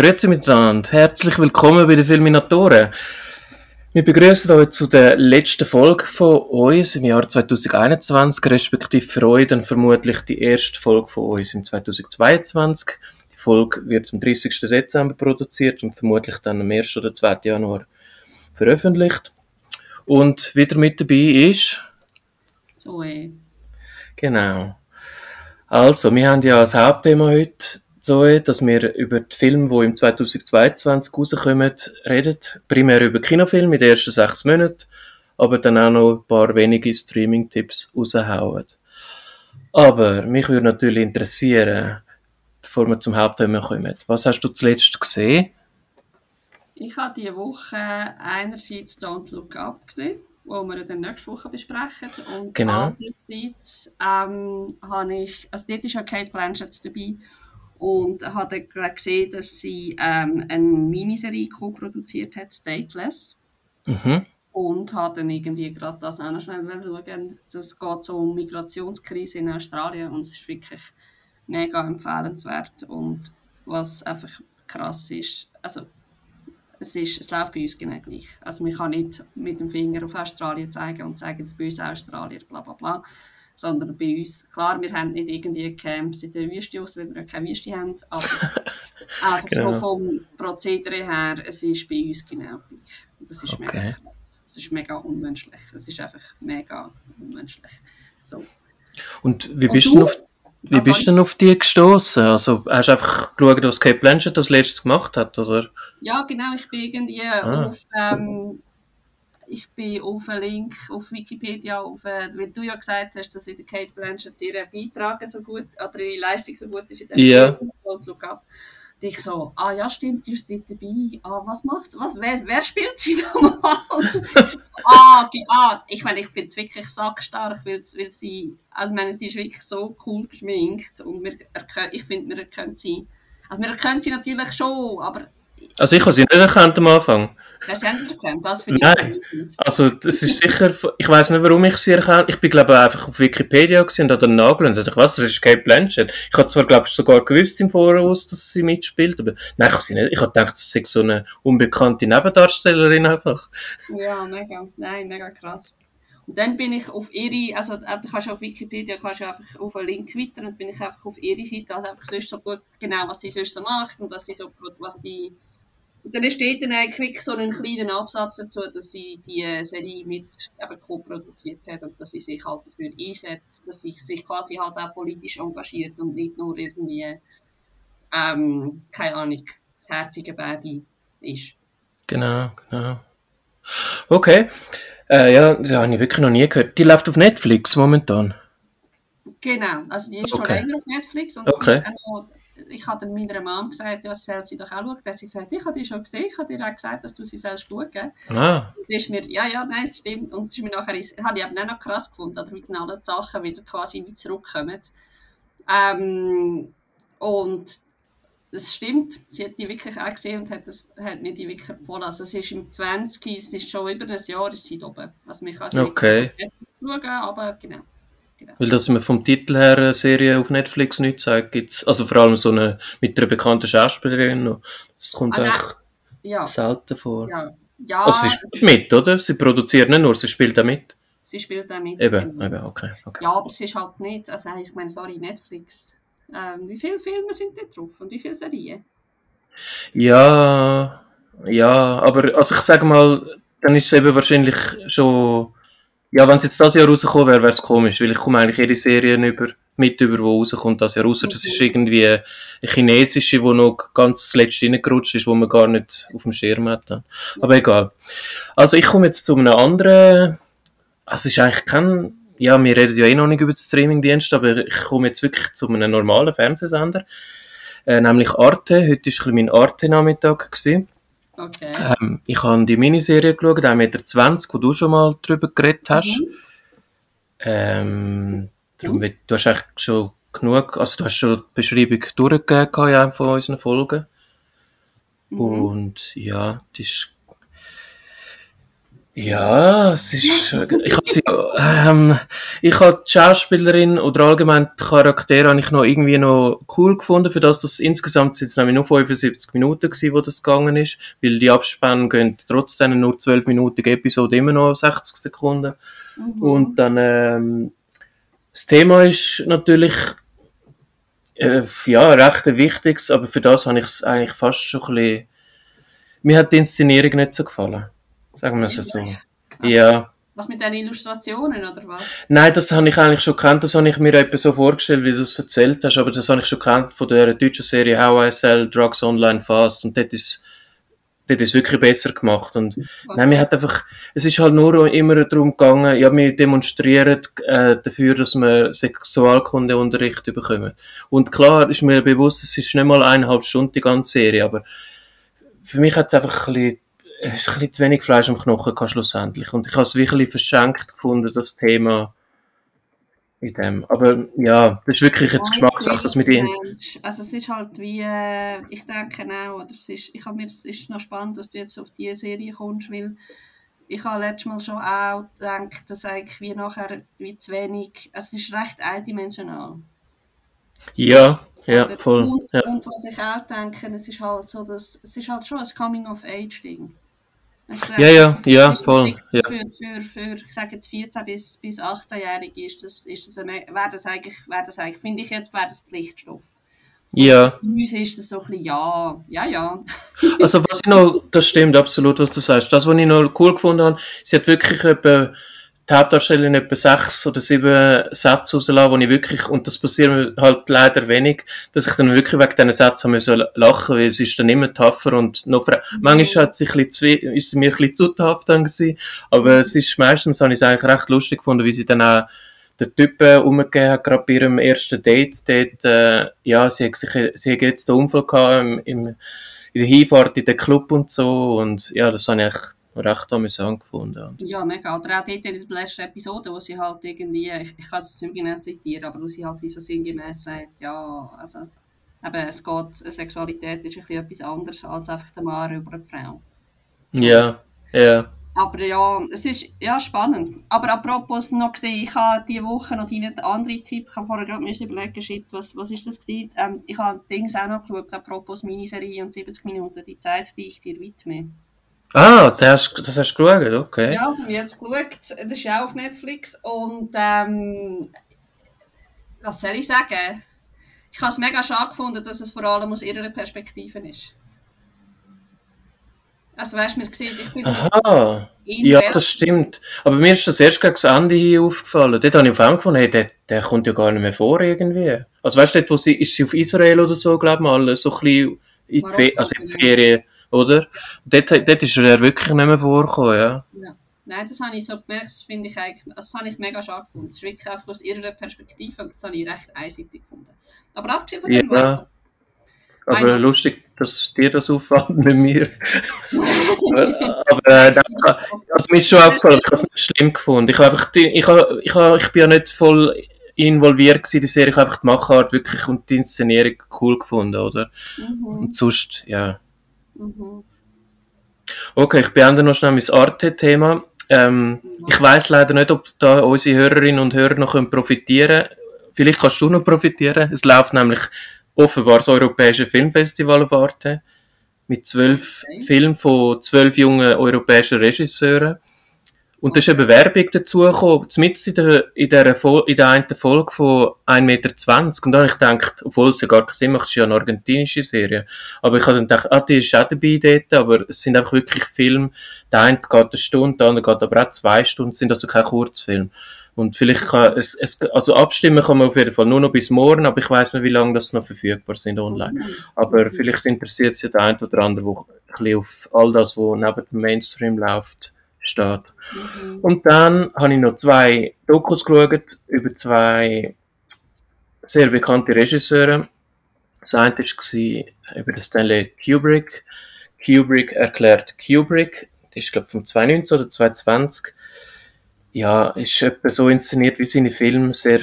Grüezi miteinander, herzlich willkommen bei den Filminatoren. Wir begrüßen euch zu der letzten Folge von uns im Jahr 2021, respektive für euch dann vermutlich die erste Folge von uns im 2022. Die Folge wird am 30. Dezember produziert und vermutlich dann am 1. oder 2. Januar veröffentlicht. Und wieder mit dabei ist... Zoe. Genau. Also, wir haben ja als Hauptthema heute Zoe, dass wir über die Filme, die im 2022 rauskommen, reden. Primär über Kinofilme in den ersten sechs Monaten, aber dann auch noch ein paar wenige Streaming-Tipps raushauen. Aber mich würde natürlich interessieren, bevor wir zum Hauptthema kommen, was hast du zuletzt gesehen? Ich habe diese Woche einerseits Don't Look Up gesehen, wo wir dann nächste Woche besprechen. Und Genau. andererseits ähm, habe ich, also dort ist ja Kate Blanchett dabei und habe dann gesehen, dass sie ähm, eine Miniserie co-produziert hat, Stateless. Mhm. Und habe dann irgendwie gerade das auch noch schnell schauen. Das geht so um Migrationskrise in Australien und es ist wirklich mega empfehlenswert. Und was einfach krass ist, also es, ist, es läuft bei uns genau gleich. Also man kann nicht mit dem Finger auf Australien zeigen und sagen, bei uns Australier, bla bla bla. Sondern bei uns, klar, wir haben nicht irgendwie Camps in der Wüste aus, weil wir keine Wüste haben, aber einfach Genau. so vom Prozedere her, es ist bei uns genau gleich. Und das ist Okay. mega krass. Es ist mega unmenschlich. Es ist einfach mega unmenschlich. So. Und wie Und bist du? du auf, wie Also bist du denn auf die gestoßen? Also hast du einfach geschaut, was Kate Blanchett als letztes gemacht hat, oder? Ja, genau, ich bin irgendwie Ah. auf, ähm, ich bin auf einen Link auf Wikipedia, auf, äh, weil du ja gesagt hast, dass in der Kate Blanchett ihre Beiträge so gut, oder ihre Leistung so gut ist in Look Up. Und ich so, ah ja, stimmt, die ist dort dabei. Ah, was macht was, wer, wer spielt sie nochmal? so, ah, ah, ich meine, ich finde es wirklich sackstark, weil, weil sie, also ich meine, sie ist wirklich so cool geschminkt und wir, ich finde, wir erkennen sie, also wir erkennen sie natürlich schon, aber Also ich habe sie nicht erkannt am Anfang. Hast du sie erkannt? Das finde ich Nein. Also das ist sicher, ich weiß nicht, warum ich sie erkannt. Ich bin glaube ich einfach auf Wikipedia und habe dann nachgeschaut und dachte, was, das ist Kate Blanchett. Ich habe zwar glaube ich sogar gewusst im Voraus, dass sie mitspielt, aber nein, ich habe sie nicht. Ich habe gedacht, das sei so eine unbekannte Nebendarstellerin einfach. Ja, mega. Nein, mega krass. Und dann bin ich auf ihre, also äh, du kannst auf Wikipedia kannst einfach auf einen Link weiter und bin ich einfach auf ihre Seite, also einfach sonst so gut, genau, was sie sonst so macht und was sie so, was sie... Und dann steht dann eigentlich wirklich so einen kleinen Absatz dazu, dass sie die äh, Serie mit eben co-produziert hat und dass sie sich halt dafür einsetzt, dass sie sich quasi halt auch politisch engagiert und nicht nur irgendwie, ähm, keine Ahnung, das herzige Baby ist. Genau, genau. Okay. Äh, ja, das habe ich wirklich noch nie gehört. Die läuft auf Netflix momentan. Genau, also die ist Okay. schon länger auf Netflix und Okay. sie ist auch noch, ich habe dann meiner Mom gesagt, ja, sie soll sie doch auch schauen. Dann hat sie gesagt, ich habe die schon gesehen, ich habe dir auch gesagt, dass du sie sollst schauen. Ah, Und ist mir, ja, ja, nein, das stimmt. Und es ist mir nachher, habe ich eben auch noch krass gefunden, wie dann alle Sachen wieder quasi wie zurückkommen. Ähm, und es stimmt, sie hat die wirklich auch gesehen und hat, das, hat mir die wirklich empfohlen. Also es ist im 20, es ist schon über ein Jahr ist sie da oben. Also man kann sie Okay. wirklich schauen, aber genau. Weil das mir vom Titel her eine Serie auf Netflix nicht zeigt, gibt's, also vor allem so eine mit einer bekannten Schauspielerin, noch. das kommt Ah, eigentlich Ja, selten vor. ja. Ja, Also sie spielt mit, oder? Sie produziert nicht nur, sie spielt auch mit. sie spielt auch mit. Eben, genau. eben, okay. okay. Ja, aber es ist halt nicht, also ich meine, sorry, Netflix. Ähm, wie viele Filme sind da drauf und wie viele Serien? Ja, ja, aber also ich sage mal, dann ist es eben wahrscheinlich schon, ja, wenn jetzt das Jahr rausgekommen wäre, wäre es komisch, weil ich komme eigentlich jede Serie über, mit über, die rauskommt das Jahr raus. Das ist Mhm. irgendwie eine chinesische, die noch ganz das letzte reingerutscht ist, wo man gar nicht auf dem Schirm hat. Aber egal. Also ich komme jetzt zu einem anderen, also es ist eigentlich kein, ja, wir reden ja eh noch nicht über den Streamingdienst, aber ich komme jetzt wirklich zu einem normalen Fernsehsender, äh, nämlich Arte. Heute war mein Arte-Nachmittag. gewesen. Okay. Ähm, ich habe die Miniserie geschaut, 1,20 Meter, wo du schon mal drüber geredet hast. Mhm. Ähm, darum, will- du hast eigentlich schon genug, also du hast schon die Beschreibung durchgegeben in einem von unseren Folgen. Mhm. Und ja, das ist Ja, es ist, ich habe sie, ähm, ich habe die Schauspielerin oder allgemein die Charaktere habe ich noch irgendwie noch cool gefunden, für das, dass insgesamt sind es nämlich nur 75 Minuten gewesen, wo das gegangen ist, weil die Abspann gehen trotzdem nur 12 Minuten Episode immer noch 60 Sekunden. Mhm. Und dann, ähm, das Thema ist natürlich, äh, ja, recht ein wichtiges, aber für das habe ich es eigentlich fast schon ein bisschen, mir hat die Inszenierung nicht so gefallen. Sagen wir es so. Ja. Was mit den Illustrationen oder was? Nein, das habe ich eigentlich schon kennt. Das habe ich mir etwa so vorgestellt, wie du es erzählt hast. Aber das habe ich schon kennt von der deutschen Serie How I Sell Drugs Online Fast. Und dort ist dort ist wirklich besser gemacht. Und okay. nein, mir hat einfach, es ist halt nur immer darum gegangen, ja, wir demonstrieren äh, dafür, dass wir Sexualkundeunterricht bekommen. Und klar ist mir bewusst, es ist nicht mal eineinhalb Stunden die ganze Serie, aber für mich hat es einfach ein bisschen ist ein bisschen zu wenig Fleisch am Knochen gehabt, schlussendlich. Und ich habe es wirklich verschenkt gefunden, das Thema in dem. Aber ja, das ist wirklich jetzt Geschmackssache, dass mit ihnen. Also es ist halt wie, äh, ich denke auch, oder es ist, ich habe mir, es ist noch spannend, dass du jetzt auf diese Serie kommst, weil ich habe letztes Mal schon auch gedacht, dass eigentlich wie nachher wie zu wenig, also es ist recht eindimensional. Ja, ja, voll. Und, ja. und was ich auch denke, es ist halt so, dass, es ist halt schon ein Coming-of-Age-Ding. Ja, ja, ja, voll. Ja. Für, für, für, ich sage jetzt 14- bis, bis 18-Jährige ist das, ist das, eine, wäre das eigentlich, wäre das eigentlich, finde ich jetzt, wäre das Pflichtstoff. Ja. Bei uns ist es so ein bisschen, ja, ja, ja. also was ich noch, das stimmt absolut, was du sagst. Das, was ich noch cool gefunden habe, sie hat wirklich etwa die Hauptdarstellerin etwa sechs oder sieben Sätze rauslassen, wo ich wirklich, und das passiert mir halt leider wenig, dass ich dann wirklich wegen diesen Sätzen lachen musste, weil es ist dann immer tougher und noch frei. Mhm. Manchmal hat sie ein bisschen zu, ist sie mir ein bisschen zu tough dann gewesen, aber mhm. es ist meistens, habe ich es eigentlich recht lustig gefunden, wie sie dann auch den Typen umgegeben hat, gerade bei ihrem ersten Date, dort, äh, ja, sie hat, sich, sie hat jetzt den Unfall gehabt im, im, in der Hinfahrt in den Club und so, und ja, das habe ich recht amüsant gefunden. Ja, mega. Oder auch dort in der letzten Episode, wo sie halt irgendwie, ich, ich kann es nicht genau zitieren, aber wo sie halt wie so sinngemäß sagt, ja, also eben, es geht, Sexualität ist ein bisschen etwas anderes als einfach der Mann über eine Frau. Ja, ja. Aber ja, es ist ja spannend. Aber apropos noch gesehen, ich habe diese Woche noch deinen anderen Tipp, ich habe vorher gerade überlegen, shit, was, was ist das gewesen? Ähm, ich habe Dings auch noch geschaut, apropos Miniserie und 70 Minuten, die Zeit, die ich dir widme. Ah, das hast, das hast du geschaut, okay. Ja, also ich habe jetzt geschaut, das ist auch auf Netflix und ähm, was soll ich sagen? Ich habe es mega schade gefunden, dass es vor allem aus ihrer Perspektive ist. Also weißt du, mir gesehen, ich finde... Aha, ja, das stimmt. Aber mir ist das erst gegen das Ende hier aufgefallen. Dort habe ich auf gefunden, hey, der, der kommt ja gar nicht mehr vor irgendwie. Also weißt du, dort, wo sie, ist sie auf Israel oder so, glaube ich mal, so ein bisschen in die Fe also in die Ferien oder? Dort, dort ist er wirklich nicht mehr vorgekommen, ja. ja. Nein, das habe ich so gemerkt, das finde ich eigentlich, das habe ich mega schade gefunden. Das ist wirklich einfach aus ihrer Perspektive und das habe ich recht einseitig gefunden. Aber abgesehen von dem ja. Aber Meine... lustig, dass dir das auffällt, mit mir. aber äh, das, also mir ist schon aufgefallen, ich habe es nicht schlimm gefunden. Ich, einfach, ich, habe, ich, habe, ich bin ja nicht voll involviert in die Serie, ich habe einfach die Machart wirklich und die Inszenierung cool gefunden, oder? Mhm. Und sonst, ja. Mhm. Okay, ich beende noch schnell mein Arte-Thema. Ähm, ich weiß leider nicht, ob da unsere Hörerinnen und Hörer noch profitieren können. Vielleicht kannst du noch profitieren. Es läuft nämlich offenbar das Europäische Filmfestival auf Arte mit zwölf okay. Filmen von zwölf jungen europäischen Regisseuren. Und da ist eine Bewerbung dazu gekommen, mit in der, in der, in der einen Folge von 1,20 Meter. Und dann habe ich gedacht, obwohl es ja gar keinen Sinn macht, es ist ja eine argentinische Serie. Aber ich habe dann gedacht, ah, die ist auch dabei dort, aber es sind einfach wirklich Filme. Der eine geht eine Stunde, der andere geht aber auch zwei Stunden, sind also kein Kurzfilm. Und vielleicht kann es, es, also abstimmen kann man auf jeden Fall nur noch bis morgen, aber ich weiß nicht, wie lange das noch verfügbar sind online. Aber vielleicht interessiert es ja der eine oder andere, der ein bisschen auf all das, was neben dem Mainstream läuft, steht. Mhm. Und dann habe ich noch zwei Dokus geschaut über zwei sehr bekannte Regisseure. Das eine war über den Stanley Kubrick. Kubrick erklärt Kubrick. Das ist, glaube ich, vom 2019 oder 2020. Ja, ist etwa so inszeniert wie seine Filme. Sehr,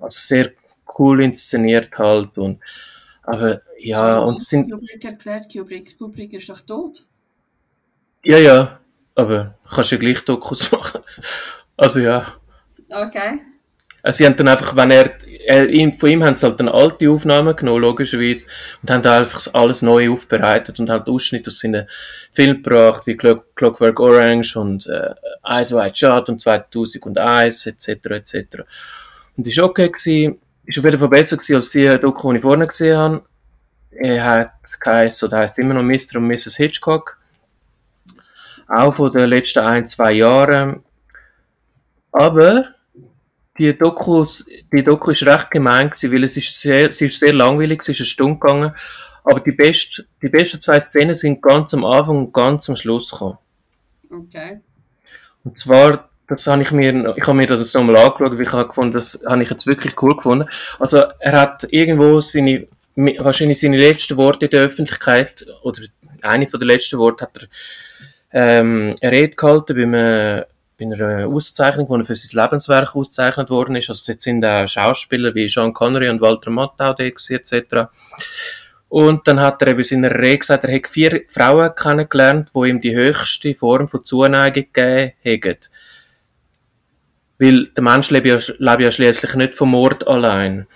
also sehr cool inszeniert halt. Und, aber ja, so, und sind. Kubrick erklärt Kubrick. Kubrick ist doch tot. Ja, ja. Aber kannst ja gleich Dokus machen. Also ja. Okay. Also sie haben dann einfach, wenn er, er von ihm haben sie halt dann alte Aufnahmen genommen, logischerweise, und haben dann einfach alles neu aufbereitet und halt Ausschnitte aus seinen Filmen gebracht, wie Clock, Clockwork Orange und äh, Eyes Wide Shut und 2001, etc., etc. Und das war okay gewesen, ist auf jeden Fall besser gewesen als die Doku, die ich vorne gesehen habe. Er hat geheißen, oder heisst immer noch Mr. und Mrs. Hitchcock. Auch von den letzten ein, zwei Jahren. Aber die Doku, die Doku ist recht gemein gewesen, weil es ist sehr, sie ist sehr langweilig, es ist eine Stunde gegangen. Aber die, best, die besten zwei Szenen sind ganz am Anfang und ganz am Schluss gekommen. Okay. Und zwar, das habe ich mir, ich habe mir das jetzt nochmal angeschaut, weil ich habe gefunden, das habe ich jetzt wirklich cool gefunden. Also, er hat irgendwo seine, wahrscheinlich seine letzten Worte in der Öffentlichkeit, oder eine von den letzten Worte hat er, ähm, eine Rede gehalten bei einem bei einer Auszeichnung, wo er für sein Lebenswerk ausgezeichnet worden ist. Also jetzt sind auch Schauspieler wie Sean Connery und Walter Matthau da etc. Und dann hat er eben in seiner Rede gesagt, er hätte vier Frauen kennengelernt, die ihm die höchste Form von Zuneigung gegeben haben. Weil der Mensch lebt ja, lebt ja schließlich nicht vom Mord allein.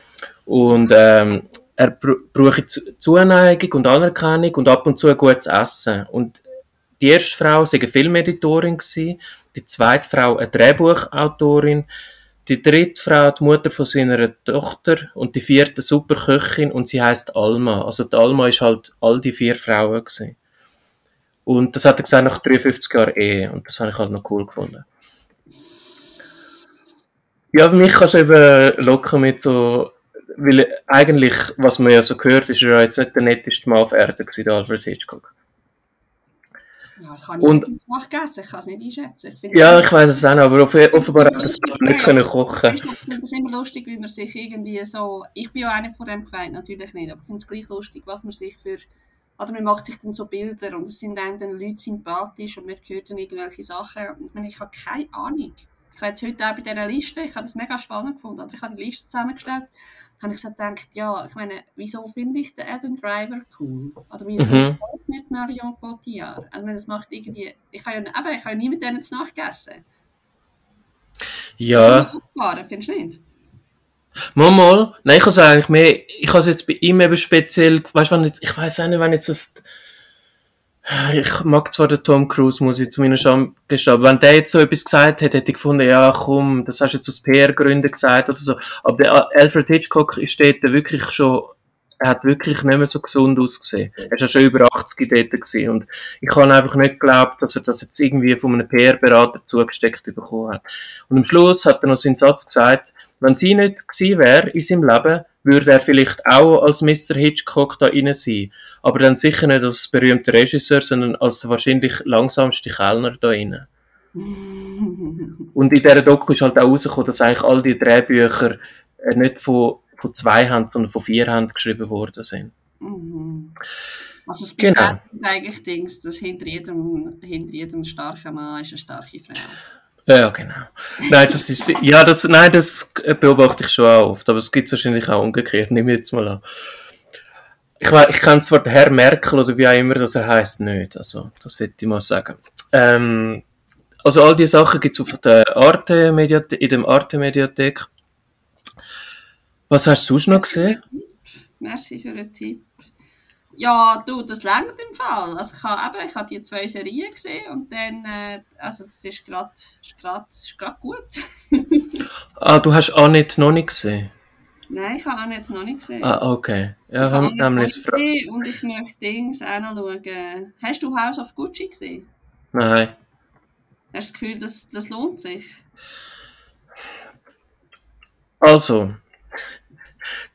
Und ähm, er braucht Zuneigung und Anerkennung und ab und zu gutes Essen. Und die erste Frau war eine Filmeditorin die zweite Frau eine Drehbuchautorin, die dritte Frau die Mutter von seiner Tochter und die vierte eine super Köchin und sie heißt Alma. Also die Alma ist halt all die vier Frauen gewesen. Und das hat er gesagt nach 53 Jahren Ehe und das habe ich halt noch cool gefunden. Ja, für mich kannst du eben locker mit so, weil eigentlich, was man ja so gehört, ist er ja jetzt nicht der netteste Mann auf Erden gewesen, Alfred Hitchcock. Ja, ich kann nicht und, ich kann es nicht einschätzen. Ich ja, ich weiß es auch noch, aber offenbar hat es nicht können kochen. Ich finde es immer lustig, wie man sich irgendwie so, ich bin ja auch nicht von dem gefeit, natürlich nicht, aber ich finde es gleich lustig, was man sich für, oder man macht sich dann so Bilder und es sind einem dann Leute sympathisch und man hört dann irgendwelche Sachen und ich meine, ich habe keine Ahnung. Ich habe jetzt heute auch bei dieser Liste, ich habe das mega spannend gefunden, ich habe die Liste zusammengestellt habe ich so gedacht, ja, ich meine, wieso finde ich den Adam Driver cool? Oder wieso mhm. mit Marion Cotillard? Also wenn es macht irgendwie, ich kann ja, aber ich kann ja nie mit denen zu nachgegessen. Ja. Findest du nicht? Mal, mal. Nein, ich habe es eigentlich mehr, ich habe es jetzt bei ihm eben speziell, weißt du, ich weiß auch nicht, wenn jetzt das ich mag zwar den Tom Cruise, muss ich zu meiner Scham gestehen, wenn der jetzt so etwas gesagt hätte, hätte ich gefunden, ja komm, das hast du jetzt aus PR-Gründen gesagt oder so. Aber der Alfred Hitchcock steht da wirklich schon, er hat wirklich nicht mehr so gesund ausgesehen. Er ist ja schon über 80 dort gewesen. und ich habe einfach nicht geglaubt, dass er das jetzt irgendwie von einem PR-Berater zugesteckt bekommen hat. Und am Schluss hat er noch seinen Satz gesagt, wenn sie nicht gewesen wäre in seinem Leben, würde er vielleicht auch als Mr. Hitchcock da rein sein. Aber dann sicher nicht als berühmter Regisseur, sondern als wahrscheinlich langsamste Kellner da rein. Und in dieser Doku ist halt auch rausgekommen, dass eigentlich all die Drehbücher äh, nicht von, von zwei Händen, sondern von vier Händen geschrieben worden sind. Mhm. Also es genau. eigentlich Dings, dass hinter jedem, hinter jedem starken Mann ist eine starke Frau. Ja, genau. Nein, das ist, ja, das, nein, das beobachte ich schon auch oft, aber es gibt es wahrscheinlich auch umgekehrt. Nehme ich jetzt mal an. Ich, ich kenne zwar den Herr Merkel oder wie auch immer das er heißt nicht, also das würde ich mal sagen. Ähm, also all diese Sachen gibt es auf der Arte Mediathek, in dem Arte Mediathek. Was hast du sonst noch gesehen? Merci für den Tipp. Ja, du, das längt im Fall. Also ich habe eben, ich habe die zwei Serien gesehen und dann, äh, also das ist gerade, gut. ah, du hast Annette noch nicht gesehen? Nein, ich habe Annette noch nicht gesehen. Ah, okay. Ja, ich habe nämlich Fra Und ich möchte Dings auch noch schauen. Hast du House of Gucci gesehen? Nein. Hast du das Gefühl, das, das lohnt sich? Also,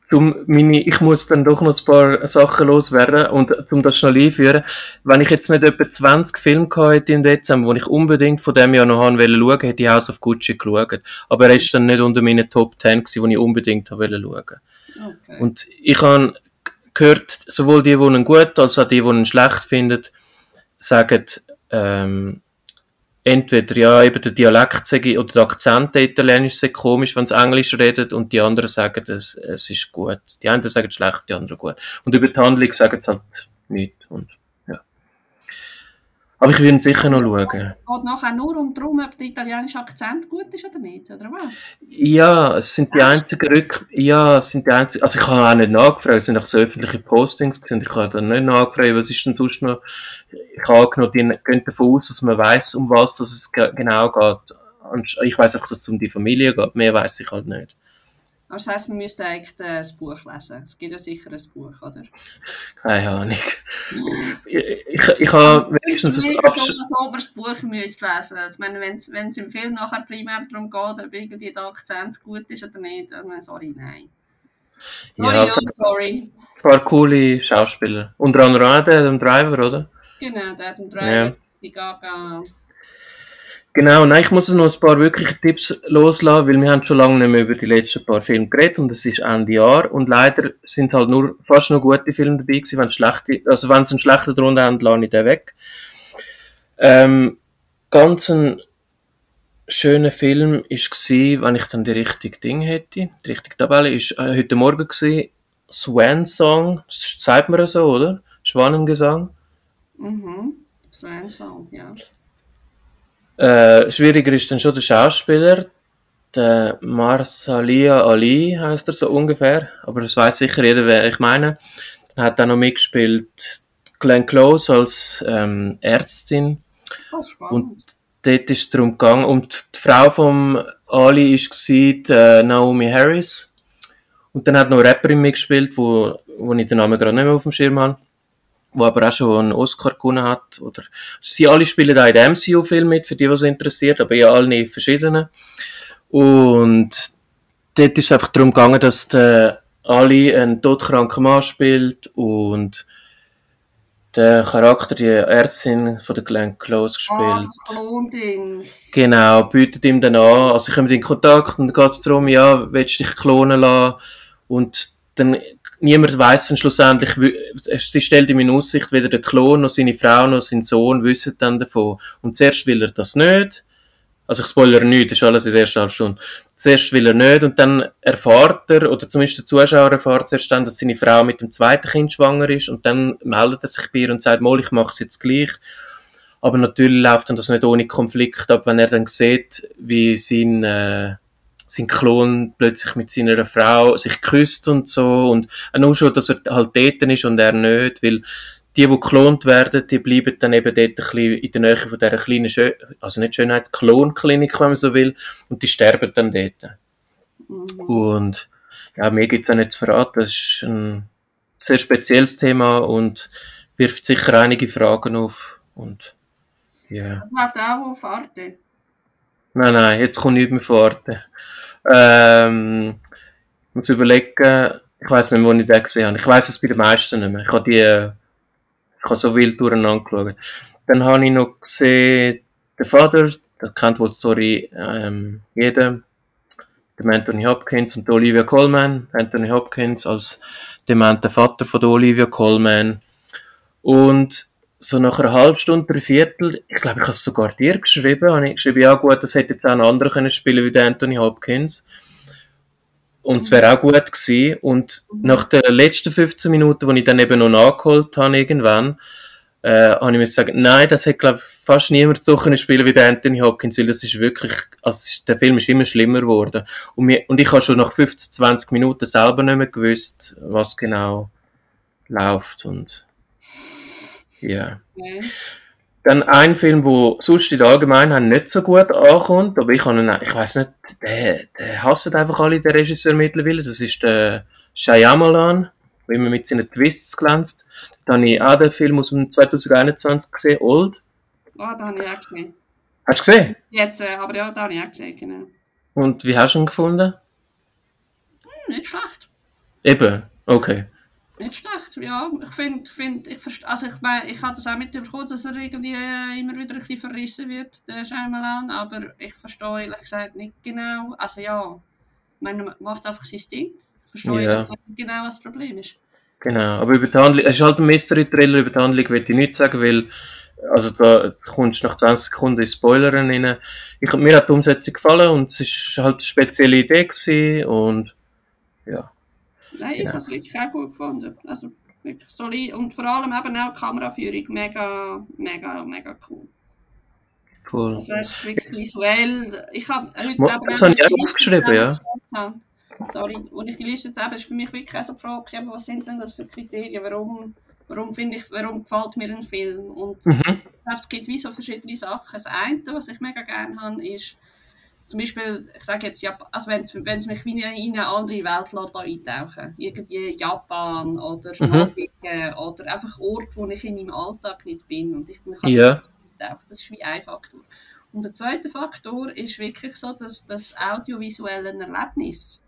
zum meine, ich muss dann doch noch ein paar Sachen loswerden und zum das schnell einführen. Wenn ich jetzt nicht etwa 20 Filme hatte im Dezember, die ich unbedingt von dem Jahr noch haben wollte hätte ich House of Gucci geschaut. Aber er ist dann nicht unter meinen Top 10 gewesen, die ich unbedingt wollte schauen. Okay. Und ich habe gehört, sowohl die, die ihn gut, als auch die, die ihn schlecht finden, sagen, ähm, entweder ja eben der Dialekt sei, oder der Akzent der Italienisch sei komisch, wenn sie Englisch redet und die anderen sagen, es, es ist gut. Die einen sagen schlecht, die anderen gut. Und über die Handlung sagen sie halt nichts. Und. Aber ich würde sicher noch schauen. Es geht nachher nur um darum, ob der italienische Akzent gut ist oder nicht, oder was? Ja, es sind die einzigen Rück... Ja, es sind die einzigen... Also ich habe auch nicht nachgefragt, es sind auch so öffentliche Postings gewesen. Ich habe dann nicht nachgefragt, was ist denn sonst noch... Ich habe angenommen, die gehen davon aus, dass man weiß, um was es genau geht. Und ich weiß auch, dass es um die Familie geht. Mehr weiß ich halt nicht. Also das heisst, wir müssten eigentlich das Buch lesen. Es gibt ja sicher ein Buch, oder? Keine Ahnung. ich, ich, ich habe wenigstens ein Absch... Ich ob man das Buch müsste lesen also, meine, Wenn es im Film nachher primär darum geht, ob irgendwie der Akzent gut ist oder nicht, dann sorry, nein. Sorry, ja, no, sorry. Ein paar coole Schauspieler. Unter anderem auch der Adam Driver, oder? Genau, der Adam Driver, ja. die Gaga... Genau, nein, ich muss noch ein paar wirkliche Tipps loslassen, weil wir haben schon lange nicht mehr über die letzten paar Filme geredet und es ist Ende Jahr und leider sind halt nur fast noch gute Filme dabei gewesen, wenn schlechte, also wenn sie einen schlechten drunter haben, lasse ich den weg. Ähm, ganz ein schöner Film ist gsi, wenn ich dann die richtige Ding hätte, die richtige Tabelle, ist äh, heute Morgen gsi, Swan Song, sagt man so, oder? Schwanengesang. Mhm, Swan Song, ja. Äh, schwieriger ist dann schon der Schauspieler. Der Marsalia Ali heißt er so ungefähr. Aber das weiß sicher jeder, wer ich meine. Dann hat er noch mitgespielt Glenn Close als ähm, Ärztin. Oh, und dort ist es darum gegangen. Und die Frau von Ali war äh, Naomi Harris. Und dann hat noch eine Rapperin mitgespielt, wo, wo ich den Namen gerade nicht mehr auf dem Schirm habe wo aber auch schon einen Oscar gewonnen hat. Oder, sie alle spielen da in dem MCU-Film mit, für die, was interessiert, aber ja, alle verschiedenen. Und dort ist es einfach darum gegangen, dass der Ali einen todkranken Mann spielt und der Charakter, die Ärztin von der Glenn Close gespielt. Oh, genau, bietet ihm dann an, also ich komme in Kontakt und dann geht es darum, ja, willst du dich klonen lassen? Und dann niemand weiß dann schlussendlich, sie stellt ihm in Aussicht, weder der Klon noch seine Frau noch sein Sohn wissen dann davon. Und zuerst will er das nicht. Also ich spoilere nicht, das ist alles in der ersten halben Stunde. Zuerst will er nicht und dann erfahrt er, oder zumindest der Zuschauer erfahrt zuerst dann, dass seine Frau mit dem zweiten Kind schwanger ist und dann meldet er sich bei ihr und sagt, mal, ich mache es jetzt gleich. Aber natürlich läuft dann das nicht ohne Konflikt ab, wenn er dann sieht, wie sein, äh, sein Klon plötzlich mit seiner Frau sich küsst und so und nur schon, dass er halt dort ist und er nicht, weil die, die geklont werden, die bleiben dann eben dort ein bisschen in der Nähe von dieser kleinen, Schö also nicht Schönheitsklonklinik, wenn man so will, und die sterben dann dort. Mhm. Und ja, mir gibt es auch nicht zu verraten, das ist ein sehr spezielles Thema und wirft sicher einige Fragen auf und ja. Läuft auch auf Arte? Nein, nein, jetzt kommt nicht mehr Arte. Ähm, ich muss überlegen, ich weiß nicht, wo ich den gesehen habe. Ich weiß es bei den meisten nicht mehr. Ich habe die, ich habe so wild durcheinander geschaut. Dann habe ich noch gesehen, der Vater, das kennt wohl Story ähm, jeder, dem Anthony Hopkins und Olivia Colman. Anthony Hopkins als dementer Vater von Olivia Colman. Und so nach einer halben Stunde, drei Viertel, ich glaube, ich habe es sogar dir geschrieben, habe ich geschrieben, ja gut, das hätte jetzt auch ein anderer können spielen wie Anthony Hopkins. Und es wäre auch gut gewesen. Und nach den letzten 15 Minuten, wo ich dann eben noch nachgeholt habe irgendwann, äh, habe ich mir gesagt, nein, das hätte, glaube ich, fast niemand so können spielen wie Anthony Hopkins, weil das ist wirklich, also der Film ist immer schlimmer geworden. Und, mir, und ich habe schon nach 15, 20 Minuten selber nicht mehr gewusst, was genau läuft und ja. Okay. Dann ein Film, wo sonst in der Allgemeinheit nicht so gut ankommt, aber ich habe ihn, ich weiß nicht, der, der hasst einfach alle, der Regisseur mittlerweile. Das ist der Shyamalan, der immer mit seinen Twists glänzt. Dann habe ich auch den Film aus dem 2021 gesehen, Old. Ah, oh, den habe ich auch gesehen. Hast du gesehen? Jetzt, äh, aber ja, den habe ich auch gesehen, genau. Und wie hast du ihn gefunden? Hm, nicht schlecht. Eben, okay. Nicht schlecht, ja. Ich finde, find, ich verstehe, also ich meine, ich habe das auch mitbekommen, dass er irgendwie äh, immer wieder ein bisschen verrissen wird, der Scheinmalan, aber ich verstehe ehrlich gesagt nicht genau, also ja, man macht einfach sein Ding. Ich verstehe ja. nicht genau, was das Problem ist. Genau, aber über die Handlung, es ist halt ein Mystery-Trailer, über die Handlung will ich nichts sagen, weil, also da kommst du nach 20 Sekunden in Spoiler rein. Ich, mir hat die Umsetzung gefallen und es war halt eine spezielle Idee gewesen und, ja. Nein, ich ja. habe es wirklich auch gut gefunden. Also, Wirklich solid. Und vor allem eben auch die Kameraführung mega, mega, mega cool. Cool. Also es ist wirklich visuell. Ich habe heute Mo- eben das habe ich auch aufgeschrieben, ja. Sorry, und ich die Liste jetzt eben, ist für mich wirklich auch so die Frage, was sind denn das für Kriterien, warum, warum finde ich, warum gefällt mir ein Film? Und Mhm. ich glaube, es gibt wie so verschiedene Sachen. Das eine, was ich mega gerne habe, ist zum Beispiel, ich sage jetzt, also wenn es mich wie in eine andere Welt lässt, da eintauchen Irgendwie Japan oder Mhm. Norwegen oder einfach Orte, wo ich in meinem Alltag nicht bin und ich mich eintauchen. Das ist wie ein Faktor. Und der zweite Faktor ist wirklich so, dass das audiovisuelle Erlebnis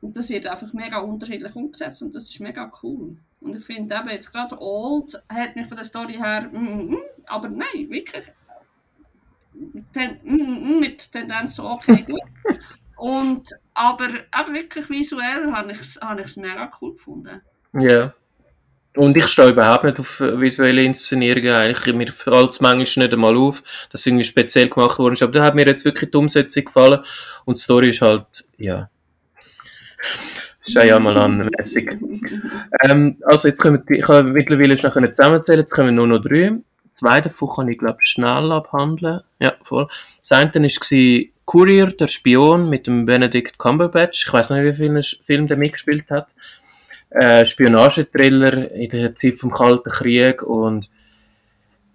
und das wird einfach mega unterschiedlich umgesetzt und das ist mega cool. Und ich finde eben jetzt gerade Old hat mich von der Story her, mm, mm, mm, aber nein, wirklich ten, mm, mm, mit Tendenz so okay gut. Und, aber eben wirklich visuell habe ich es hab ich's mega cool gefunden. Ja. Und ich stehe überhaupt nicht auf äh, visuelle Inszenierungen. Eigentlich, mir fällt es manchmal nicht einmal auf, dass irgendwie speziell gemacht worden ist. Aber da hat mir jetzt wirklich die Umsetzung gefallen. Und die Story ist halt, ja. Ist mal anmäßig. Ähm, also jetzt können wir, ich habe mittlerweile schon können zusammenzählen, jetzt kommen nur noch drei. Zwei davon kann ich, glaube schnell abhandeln. Ja, voll. Das eine war Courier, der Spion mit dem Benedict Cumberbatch. Ich weiß nicht, wie viele Film der mitgespielt hat. Äh, Spionagetriller in der Zeit vom Kalten Krieg und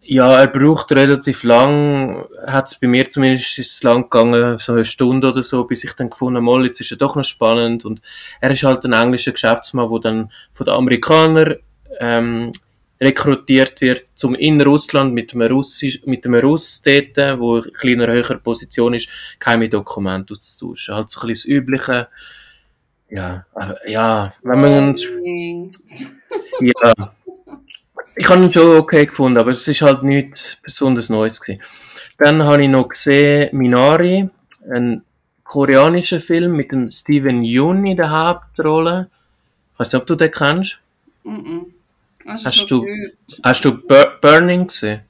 ja, er braucht relativ lang, hat es bei mir zumindest ist lang gegangen, so eine Stunde oder so, bis ich dann gefunden habe, jetzt ist er doch noch spannend und er ist halt ein englischer Geschäftsmann, der dann von den Amerikanern ähm, rekrutiert wird, zum in Russland mit einem Russisch, mit einem Russ dort, wo in kleiner höherer Position ist, geheime Dokumente auszutauschen. Halt so ein bisschen das Übliche, ja, äh, ja, wenn man, ja, ich habe ihn schon okay gefunden, aber es ist halt nichts besonders Neues gewesen. Dann habe ich noch gesehen Minari, ein koreanischer Film mit dem Steven Yeun in der Hauptrolle. Ich weiß nicht, ob du den kennst. Mm -mm. Hast, Hast schon du- gehört? Hast du Bur Burning gesehen?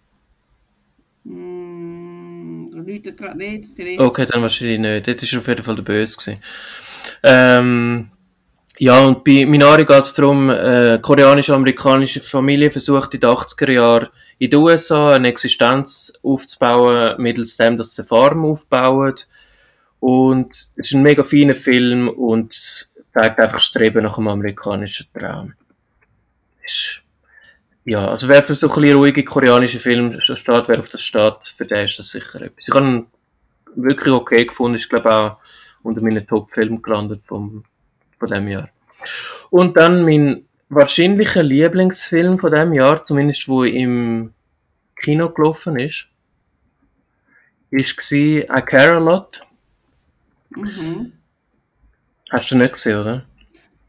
Mm, Leute gerade nicht, vielleicht. Okay, dann wahrscheinlich nicht. Dort war auf jeden Fall der Böse. Gewesen. Ähm, ja, und bei Minari geht es darum, eine koreanisch-amerikanische Familie versucht in den 80er Jahren in den USA eine Existenz aufzubauen, mittels dem, dass sie eine Farm aufbauen. Und es ist ein mega feiner Film und zeigt einfach das Streben nach einem amerikanischen Traum. Ja, also wer für so ein bisschen ruhige koreanische Filme steht, wer auf das steht, für den ist das sicher etwas. Ich habe ihn wirklich okay gefunden, ist glaube auch unter meinen Top-Filmen gelandet vom, von dem Jahr. Und dann mein wahrscheinlicher Lieblingsfilm von dem Jahr, zumindest wo im Kino gelaufen ist, ist gsi Care a Lot. Mhm. Hast du nicht gesehen, oder?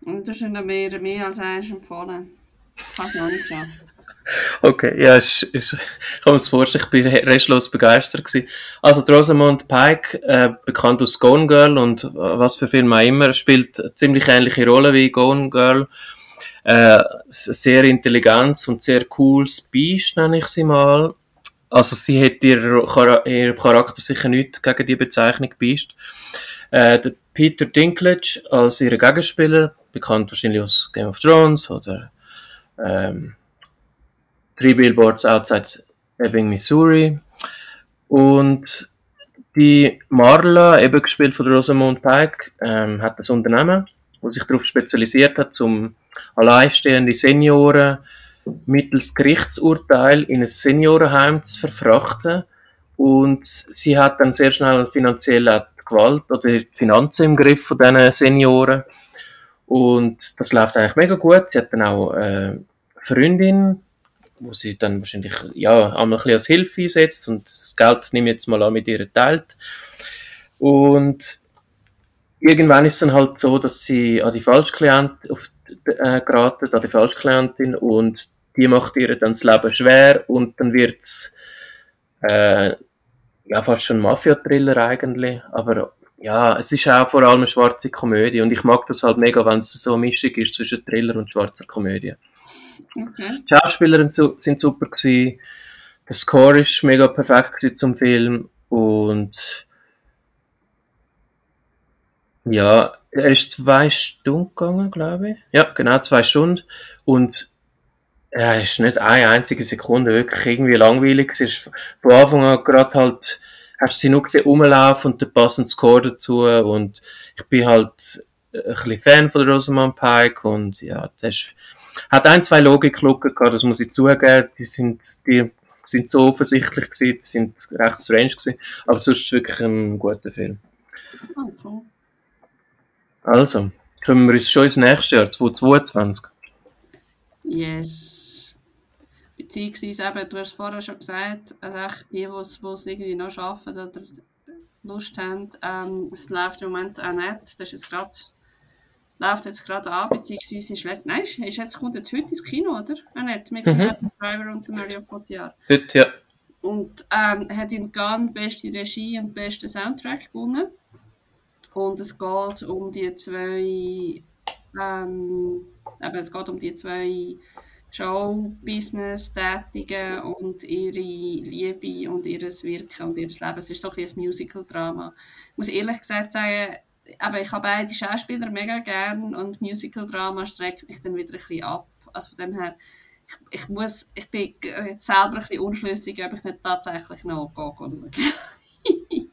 Und das ist noch mehr, mehr als eins empfohlen. Ich habe es noch nicht geschafft. Okay, ja, ist, ist, ich kann mir das vorstellen, ich bin restlos begeistert gewesen. Also, Rosamund Pike, äh, bekannt aus Gone Girl und äh, was für Filme auch immer, spielt eine ziemlich ähnliche Rolle wie Gone Girl. Äh, sehr intelligent und sehr cooles Biest, nenne ich sie mal. Also, sie hat ihr, Chara- ihr Charakter sicher nicht gegen die Bezeichnung Biest. Äh, Peter Dinklage als ihr Gegenspieler, bekannt wahrscheinlich aus Game of Thrones oder ähm, Three Billboards Outside Ebbing, Missouri. Und die Marla, eben gespielt von Rosamund Pike, ähm, hat das Unternehmen, das sich darauf spezialisiert hat, um alleinstehende Senioren mittels Gerichtsurteil in ein Seniorenheim zu verfrachten. Und sie hat dann sehr schnell finanziell auch die Gewalt oder die Finanzen im Griff von diesen Senioren. Und das läuft eigentlich mega gut. Sie hat dann auch äh, eine Freundin, wo sie dann wahrscheinlich ja, einmal ein bisschen als Hilfe einsetzt und das Geld nehme ich jetzt mal an mit ihr teilt. Und irgendwann ist es dann halt so, dass sie an die Falschklient auf, äh, geraten, an die Falschklientin und die macht ihr dann das Leben schwer und dann wird es äh, ja, fast schon Mafia-Thriller eigentlich, aber ja, es ist auch vor allem eine schwarze Komödie und ich mag das halt mega, wenn es so eine Mischung ist zwischen Thriller und schwarzer Komödie. Okay. Die Schauspieler sind su- sind super gewesen. Der Score ist mega perfekt gewesen zum Film und ja, er ist zwei Stunden gegangen, glaube ich. Ja, genau, zwei Stunden. Und es ist nicht eine einzige Sekunde wirklich irgendwie langweilig. Es ist von Anfang an gerade halt, hast du sie nur gesehen rumlaufen und der passende Score dazu und ich bin halt ein bisschen Fan von Rosamund Pike und ja, das ist, hat ein, zwei Logiklücken gehabt, das muss ich zugeben, die sind, die sind so offensichtlich gewesen, die sind recht strange gewesen, aber sonst ist es wirklich ein guter Film. Okay. Also, kommen wir uns schon ins nächste Jahr, 2022. Yes. Beziehungsweise eben, du hast es vorher schon gesagt, also echt die, die es irgendwie noch arbeiten oder Lust haben, ähm, es läuft im Moment auch nicht. Das ist jetzt gerade läuft jetzt gerade an, beziehungsweise ist letzt, nein, ist jetzt, kommt jetzt heute ins Kino, oder? Auch nicht, mit mhm. dem Driver und dem Mario Cotillard. Heute, ja. Und ähm, hat in Cannes beste Regie und beste Soundtrack gewonnen. Und es geht um die zwei, ähm, eben, es geht um die zwei Show-Business-Tätigen und ihre Liebe und ihr Wirken und ihr Leben. Es ist so ein, ein Musical-Drama. Ich muss ehrlich gesagt sagen, aber ich habe beide Schauspieler mega gern und Musical-Drama streckt mich dann wieder ein bisschen ab. Also von dem her, ich, ich, muss, ich bin selber ein bisschen unschlüssig, ob ich nicht tatsächlich noch schauen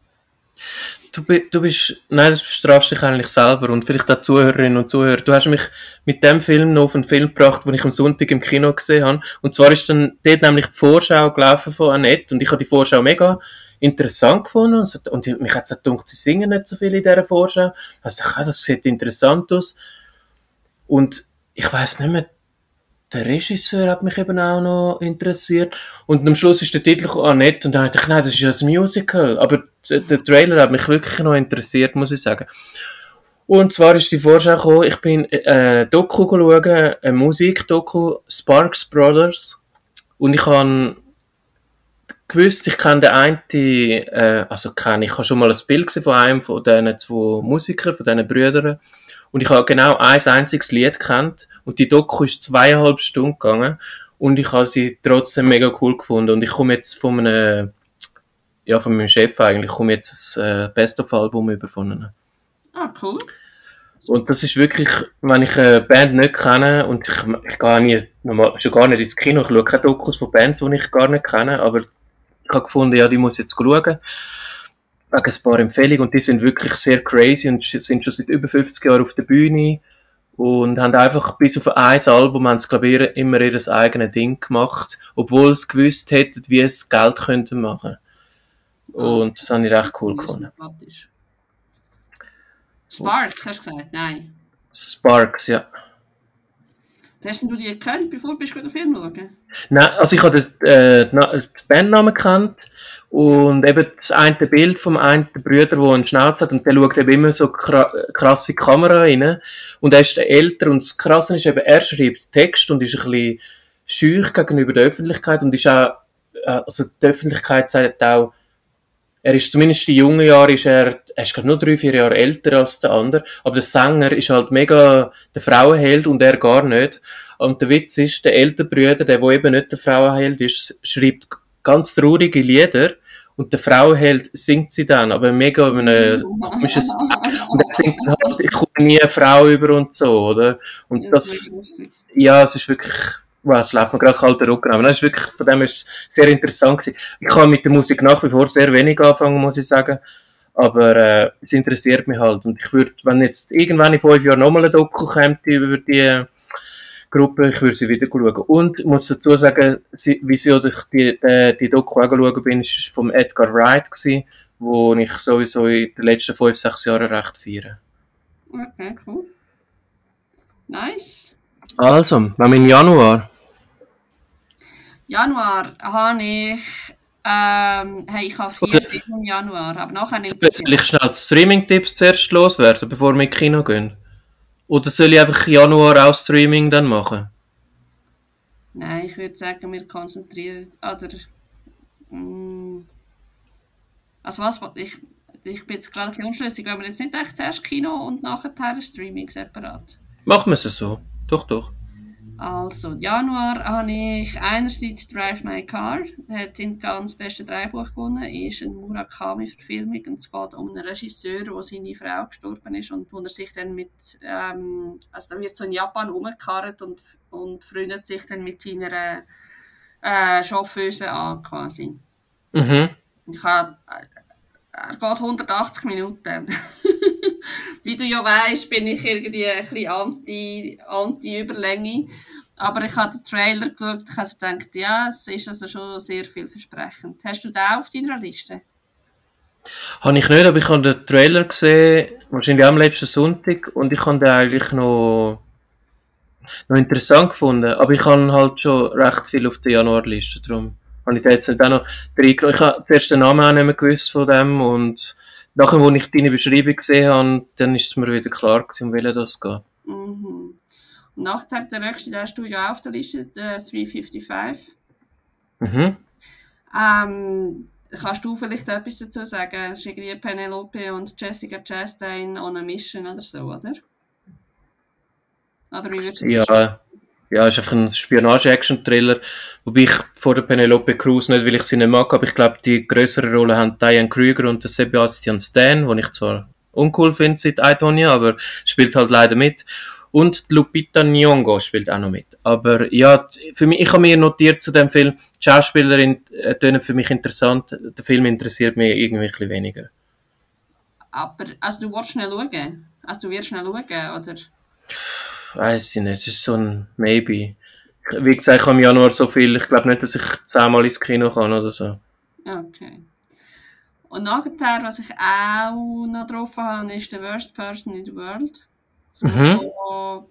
du, du bist, nein, das strafst dich eigentlich selber und vielleicht auch Zuhörerinnen und Zuhörer. Du hast mich mit dem Film noch auf einen Film gebracht, den ich am Sonntag im Kino gesehen habe. Und zwar ist dann dort nämlich die Vorschau gelaufen von Annette und ich habe die Vorschau mega interessant gefunden und, und mich hat es gedacht, sie singen nicht so viel in dieser Vorschau. Also, das sieht interessant aus. Und ich weiß nicht mehr, der Regisseur hat mich eben auch noch interessiert. Und am Schluss ist der Titel auch nett und dann dachte ich, nein, das ist ja ein Musical. Aber der Trailer hat mich wirklich noch interessiert, muss ich sagen. Und zwar ist die Vorschau gekommen, ich bin äh, Doku schauen, eine Musikdoku, Sparks Brothers. Und ich habe gewusst, ich kenne den einen, äh, also kenne ich, habe schon mal ein Bild gesehen von einem von diesen zwei Musikern, von diesen Brüdern. Und ich habe genau ein einziges Lied kennt und die Doku ist zweieinhalb Stunden gegangen und ich habe sie trotzdem mega cool gefunden und ich komme jetzt von einem, ja, von meinem Chef eigentlich, komme jetzt das äh, Best-of-Album über von ihnen. Ah, cool. Und das ist wirklich, wenn ich eine Band nicht kenne und ich, ich gehe nie, schon gar nicht ins Kino, ich schaue keine Dokus von Bands, die ich gar nicht kenne, aber habe gefunden, ja, die muss jetzt schauen wegen ein paar Empfehlungen und die sind wirklich sehr crazy und sind schon seit über 50 Jahren auf der Bühne und haben einfach bis auf ein Album haben sie, glaube ich, immer ihr eigenes Ding gemacht, obwohl sie gewusst hätten, wie es Geld könnten machen. Und das habe ich recht cool gefunden. Sparks, hast du gesagt? Nein. Sparks, ja. Hast du die gekannt, bevor du den Film schauen? Nein, also ich habe den, äh, den Bandnamen gekannt und eben das eine Bild vom einen Brüder, der einen Schnauz hat, und der schaut eben immer so krasse Kamera rein. Und er ist älter. Und das Krasse ist eben, er schreibt Text und ist ein bisschen schüch gegenüber der Öffentlichkeit und ist auch, äh, also die Öffentlichkeit sagt auch, er ist zumindest in jungen Jahren, ist er, er ist gerade nur drei, vier Jahre älter als der andere, aber der Sänger ist halt mega der Frauenheld und er gar nicht. Und der Witz ist, der ältere Brüder, der wo eben nicht der Frauenheld ist, schreibt ganz traurige Lieder und der Frauenheld singt sie dann, aber mega in einem komischen Und er singt halt, ich komme nie eine Frau über und so, oder? Und das, ja, es ist wirklich, wow, jetzt läuft mir gerade kalter Rücken aber das ist wirklich, von dem ist es sehr interessant gewesen. Ich kann mit der Musik nach wie vor sehr wenig anfangen, muss ich sagen. Aber äh, es interessiert mich halt. Und ich würde, wenn jetzt irgendwann in fünf Jahren nochmal ein Doku kommt über die Gruppe, ich würde sie wieder schauen. Und ich muss dazu sagen, sie, wieso ich die, die, die Doku angeschaut bin, ist vom Edgar Wright gewesen, wo ich sowieso in den letzten fünf, sechs Jahren recht feiere. Okay, cool. Nice. Also, wenn wir im Januar. Januar habe ich ähm, hey, ich habe vier Filme im Januar, aber nachher nicht. Soll ich schnell die Streaming-Tipps zuerst loswerden, bevor wir ins Kino gehen? Oder soll ich einfach Januar auch Streaming dann machen? Nein, ich würde sagen, wir konzentrieren. Oder. Mm, also, was. Ich, ich bin jetzt gerade ein bisschen unschlüssig, wenn wir jetzt nicht echt zuerst Kino und nachher Streaming separat. Machen wir es so. Doch, doch. Also, Januar habe ich einerseits Drive My Car, der hat den ganz besten Drehbuch gewonnen, ist eine Murakami-Verfilmung und es geht um einen Regisseur, wo seine Frau gestorben ist und wo er sich dann mit, ähm, also dann wird so in Japan umgekarrt und, und freundet sich dann mit seiner äh, Chauffeuse an quasi. Mhm. Ich habe, äh, er geht 180 Minuten. Wie du ja weißt, bin ich irgendwie ein bisschen anti, anti-Überlänge. Aber ich habe den Trailer geschaut und habe gedacht, ja, es ist also schon sehr vielversprechend. Hast du den auf deiner Liste? Habe ich nicht, aber ich habe den Trailer gesehen, wahrscheinlich am letzten Sonntag, und ich habe den eigentlich noch, noch interessant gefunden. Aber ich habe halt schon recht viel auf der Januarliste, darum habe ich jetzt nicht auch noch reingenommen. Ich habe zuerst den Namen auch nicht mehr gewusst von dem und nachher, als ich deine Beschreibung gesehen habe, dann ist es mir wieder klar gewesen, um welchen das geht. Mhm. Und nachher, der nächste, den hast du ja auf der Liste, der 355. Mhm. Ähm, kannst du vielleicht etwas dazu sagen? Es ist irgendwie Penelope und Jessica Chastain on a Mission oder so, oder? Oder wie würdest du das Ja, ja, ist einfach ein Spionage-Action-Thriller, wobei ich vor der Penelope Cruz nicht, weil ich sie nicht mag, aber ich glaube, die größere Rolle haben Diane Krüger und Sebastian Stan, den ich zwar uncool finde seit I, aber spielt halt leider mit. Und Lupita Nyong'o spielt auch noch mit. Aber ja, für mich, ich habe mir notiert zu dem Film, die Schauspielerin äh, tönen für mich interessant, der Film interessiert mich irgendwie ein bisschen weniger. Aber, also du willst schnell schauen? Also du wirst schnell schauen, oder? Weiß ich nicht, es ist so ein Maybe. Wie gesagt, ich habe im Januar so viel, ich glaube nicht, dass ich zehnmal ins Kino kann oder so. Okay. Und nachher, was ich auch noch drauf habe, ist The Worst Person in the World. So, Mhm. so,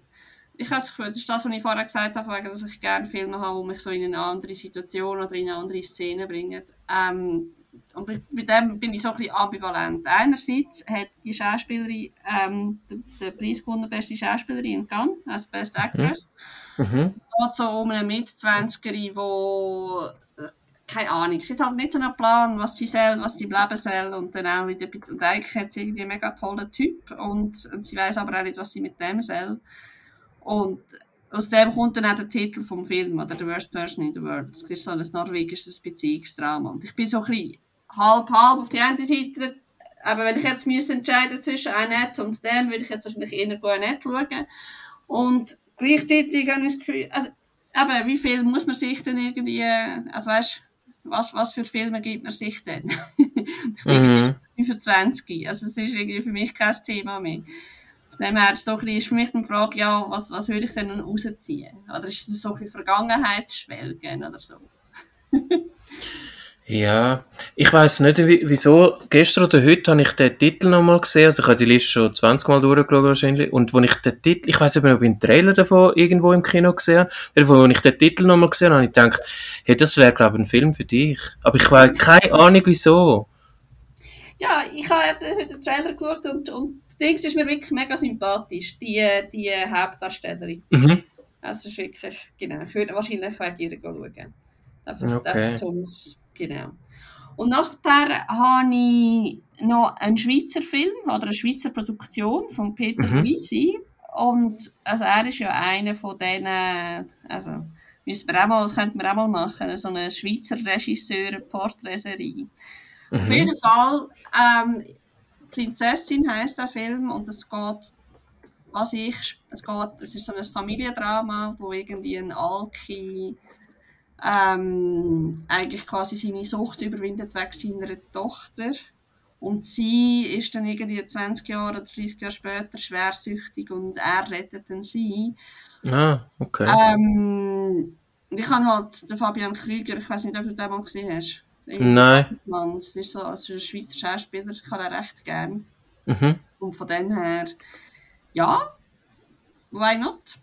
ich habe das Gefühl, das ist das, was ich vorher gesagt habe, wegen, dass ich gerne Filme habe, die mich so in eine andere Situation oder in eine andere Szene bringen. Ähm, und bei bei dem bin ich so ein bisschen ambivalent. Einerseits hat die Schauspielerin ähm, den, den Preis gewonnen, beste Schauspielerin in Cannes, als Best Actress. Mhm. geht so um eine Mit-20erin, wo äh, keine Ahnung, sie hat halt nicht so einen Plan, was sie soll, was sie bleiben soll und dann auch wieder, und eigentlich hat sie irgendwie einen mega tollen Typ und, und sie weiß aber auch nicht, was sie mit dem soll. Und aus dem kommt dann auch der Titel vom Film, oder The Worst Person in the World. Das ist so ein norwegisches Beziehungsdrama. Und ich bin so ein bisschen halb-halb auf die eine Seite, aber wenn ich jetzt müsste entscheiden zwischen Annette und dem, würde ich jetzt wahrscheinlich eher Annette schauen. Und gleichzeitig habe ich das Gefühl, also, eben, wie viel muss man sich denn irgendwie, also weißt was, was für Filme gibt man sich denn? ich bin Mhm. 25, also es ist irgendwie für mich kein Thema mehr. Von dem so ein bisschen, ist für mich die Frage, ja, was, was würde ich denn rausziehen? Oder ist es so ein Vergangenheitsschwelgen oder so? Ja, ich weiß nicht, wie- wieso. Gestern oder heute habe ich den Titel nochmal gesehen. Also ich habe die Liste schon 20 Mal durchgeschaut wahrscheinlich. Und wo ich den Titel, ich weiß nicht, ob ich einen Trailer davon irgendwo im Kino gesehen habe. Jedenfalls, Wo ich den Titel nochmal gesehen habe, habe ich gedacht, hey, das wäre, glaube ich, ein Film für dich. Aber ich weiß keine Ahnung, wieso. Ja, ich habe heute den Trailer geschaut und, und das Ding ist mir wirklich mega sympathisch, die, die Hauptdarstellerin. Mhm. Also es ist wirklich, genau, ich würde wahrscheinlich wegen ihr schauen. Einfach, Okay. einfach Thomas, genau. Und nachher habe ich noch einen Schweizer Film oder eine Schweizer Produktion von Peter Mhm. Luisi. Und also er ist ja einer von denen, also müssen wir auch mal, das könnten wir auch mal machen, so eine Schweizer Regisseur-Porträtserie. Auf Mhm. jeden Fall, ähm, Prinzessin heißt der Film und es geht, was ich, es geht, es ist so ein Familiendrama, wo irgendwie ein Alki ähm, eigentlich quasi seine Sucht überwindet wegen seiner Tochter. Und sie ist dann irgendwie 20 Jahre oder 30 Jahre später schwersüchtig und er rettet dann sie. Ah, okay. Ähm, ich habe halt den Fabian Krüger, ich weiß nicht, ob du den mal gesehen hast. Nein. Mann, das ist so also ein Schweizer Schauspieler, ich habe den recht gern. Mhm. Und von dem her, ja, why not?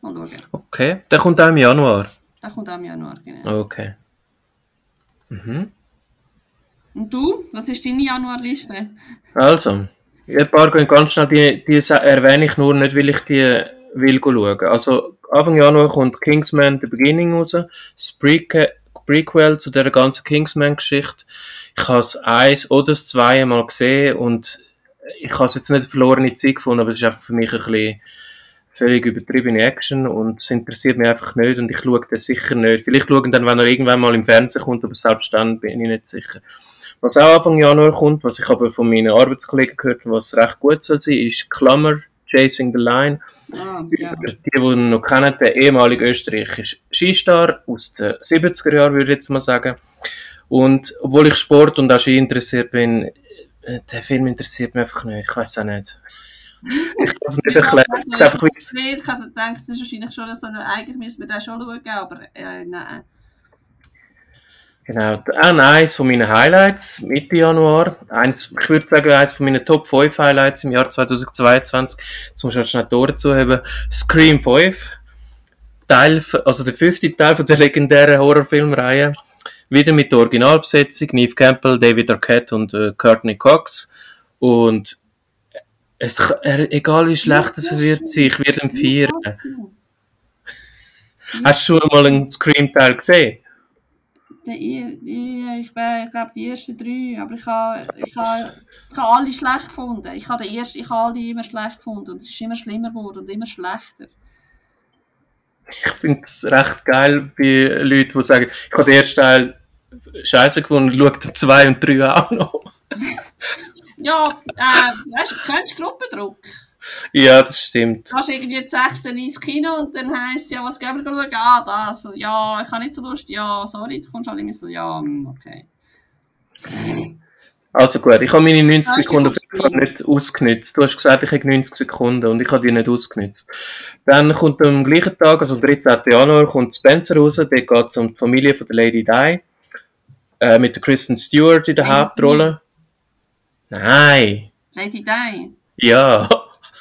Mal schauen. Okay. Der kommt auch im Januar. Der kommt auch im Januar, genau. Okay. Mhm. Und du, was ist deine Januarliste? Also, ein paar gehen ganz schnell, die, die erwähne ich nur nicht, weil ich die will schauen. Also, Anfang Januar kommt Kingsman The Beginning raus, Preque Prequel zu der ganzen Kingsman-Geschichte. Ich habe es eins oder das zwei mal gesehen und ich habe es jetzt nicht verlorene Zeit gefunden, aber es ist einfach für mich ein bisschen völlig übertriebene Action und es interessiert mich einfach nicht und ich schaue das sicher nicht. Vielleicht schauen dann, wenn er irgendwann mal im Fernsehen kommt, aber selbst dann bin ich nicht sicher. Was auch Anfang Januar kommt, was ich aber von meinen Arbeitskollegen gehört habe, was recht gut soll sein, ist Klammer, Chasing the Line. Ah, ja. Über die, die ihn noch kennen, der ehemalige österreichische Skistar aus den 70er Jahren, würde ich jetzt mal sagen. Und obwohl ich Sport und auch Ski interessiert bin, äh, der Film interessiert mich einfach nicht. Ich weiß auch nicht. Ich kann es nicht erklären. Es Ich also gedacht, das ist wahrscheinlich schon so, eigentlich müssen wir den schon schauen, aber äh, nein. Genau. Nein, eins von meinen Highlights Mitte Januar. Eins, ich würde sagen, eins von meinen Top 5 Highlights im Jahr 2022. Jetzt muss ich halt schnell die Ohren zuheben. Scream 5. Teil, also der fünfte Teil von der legendären Horrorfilmreihe. Wieder mit der Originalbesetzung. Neve Campbell, David Arquette und äh, Courtney Cox. Und es, er, egal wie schlecht es wird sein, ich werde ihn feiern. Hast du schon mal einen Scream-Teil gesehen? Der, ich, ich, ich, bin- ich glaube die ersten drei, aber ich habe ich habe, ich habe alle schlecht gefunden. Ich habe, den ersten, ich habe alle immer schlecht gefunden und es ist immer schlimmer geworden und immer schlechter. Ich finde es recht geil bei Leuten, die sagen, ich habe den ersten Teil scheiße gefunden, schau den 2 und 3 auch noch. Ja, äh, weißt du, kennst du Gruppendruck? Ja, das stimmt. Du hast irgendwie die 6. ins Kino und dann heisst ja, was gehen wir schauen? Ah, das. Ja, ich habe nicht so Lust. Ja, sorry, du kommst halt immer so, ja, hm, okay. Also gut, ich habe meine 90 Danke, Sekunden auf jeden Fall nicht ausgenutzt. Du hast gesagt, ich habe 90 Sekunden und ich habe die nicht ausgenutzt. Dann kommt am gleichen Tag, also am 13. Januar, kommt Spencer raus. Dort geht es um die Familie von der Lady Di. Äh, mit der Kristen Stewart in der Hauptrolle. Nein. Lady Di, Ja.